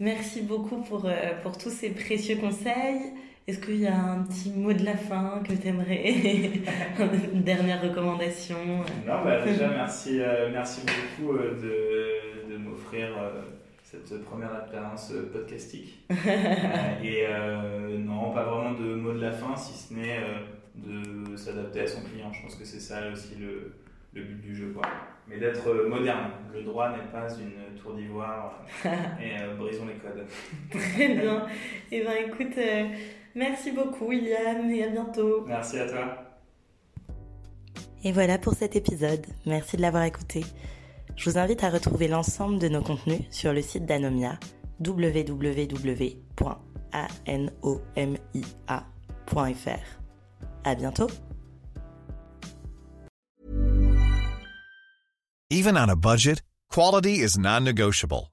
S3: merci beaucoup pour, pour tous ces précieux conseils. Est-ce qu'il y a un petit mot de la fin que tu aimerais Une <laughs> <laughs> dernière recommandation
S4: Non, bah déjà, <laughs> merci, euh, merci beaucoup euh, de, de m'offrir euh, cette première expérience podcastique. et non, pas vraiment de mot de la fin, si ce n'est de s'adapter à son client. Je pense que c'est ça aussi le, le but du jeu. Quoi. Mais d'être moderne. Le droit n'est pas une tour d'ivoire. et brisons les codes.
S3: Très bien. Et eh ben écoute. Merci beaucoup, William, et à bientôt.
S4: Merci à toi.
S3: Et voilà pour cet épisode. Merci de l'avoir écouté. Je vous invite à retrouver l'ensemble de nos contenus sur le site d'Anomia www.anomia.fr. À bientôt.
S5: Even on a budget, quality is non-negotiable.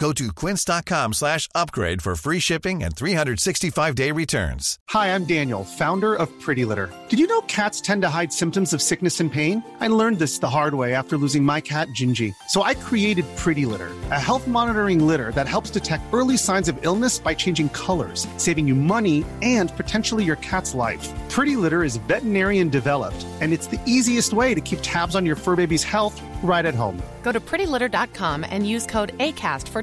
S5: Go to quince.com slash upgrade for free shipping and 365-day returns.
S6: Hi, I'm Daniel, founder of Pretty Litter. Did you know cats tend to hide symptoms of sickness and pain? I learned this the hard way after losing my cat, Gingy. So I created Pretty Litter, a health monitoring litter that helps detect early signs of illness by changing colors, saving you money and potentially your cat's life. Pretty Litter is veterinarian developed, and it's the easiest way to keep tabs on your fur baby's health right at home.
S7: Go to prettylitter.com and use code ACAST for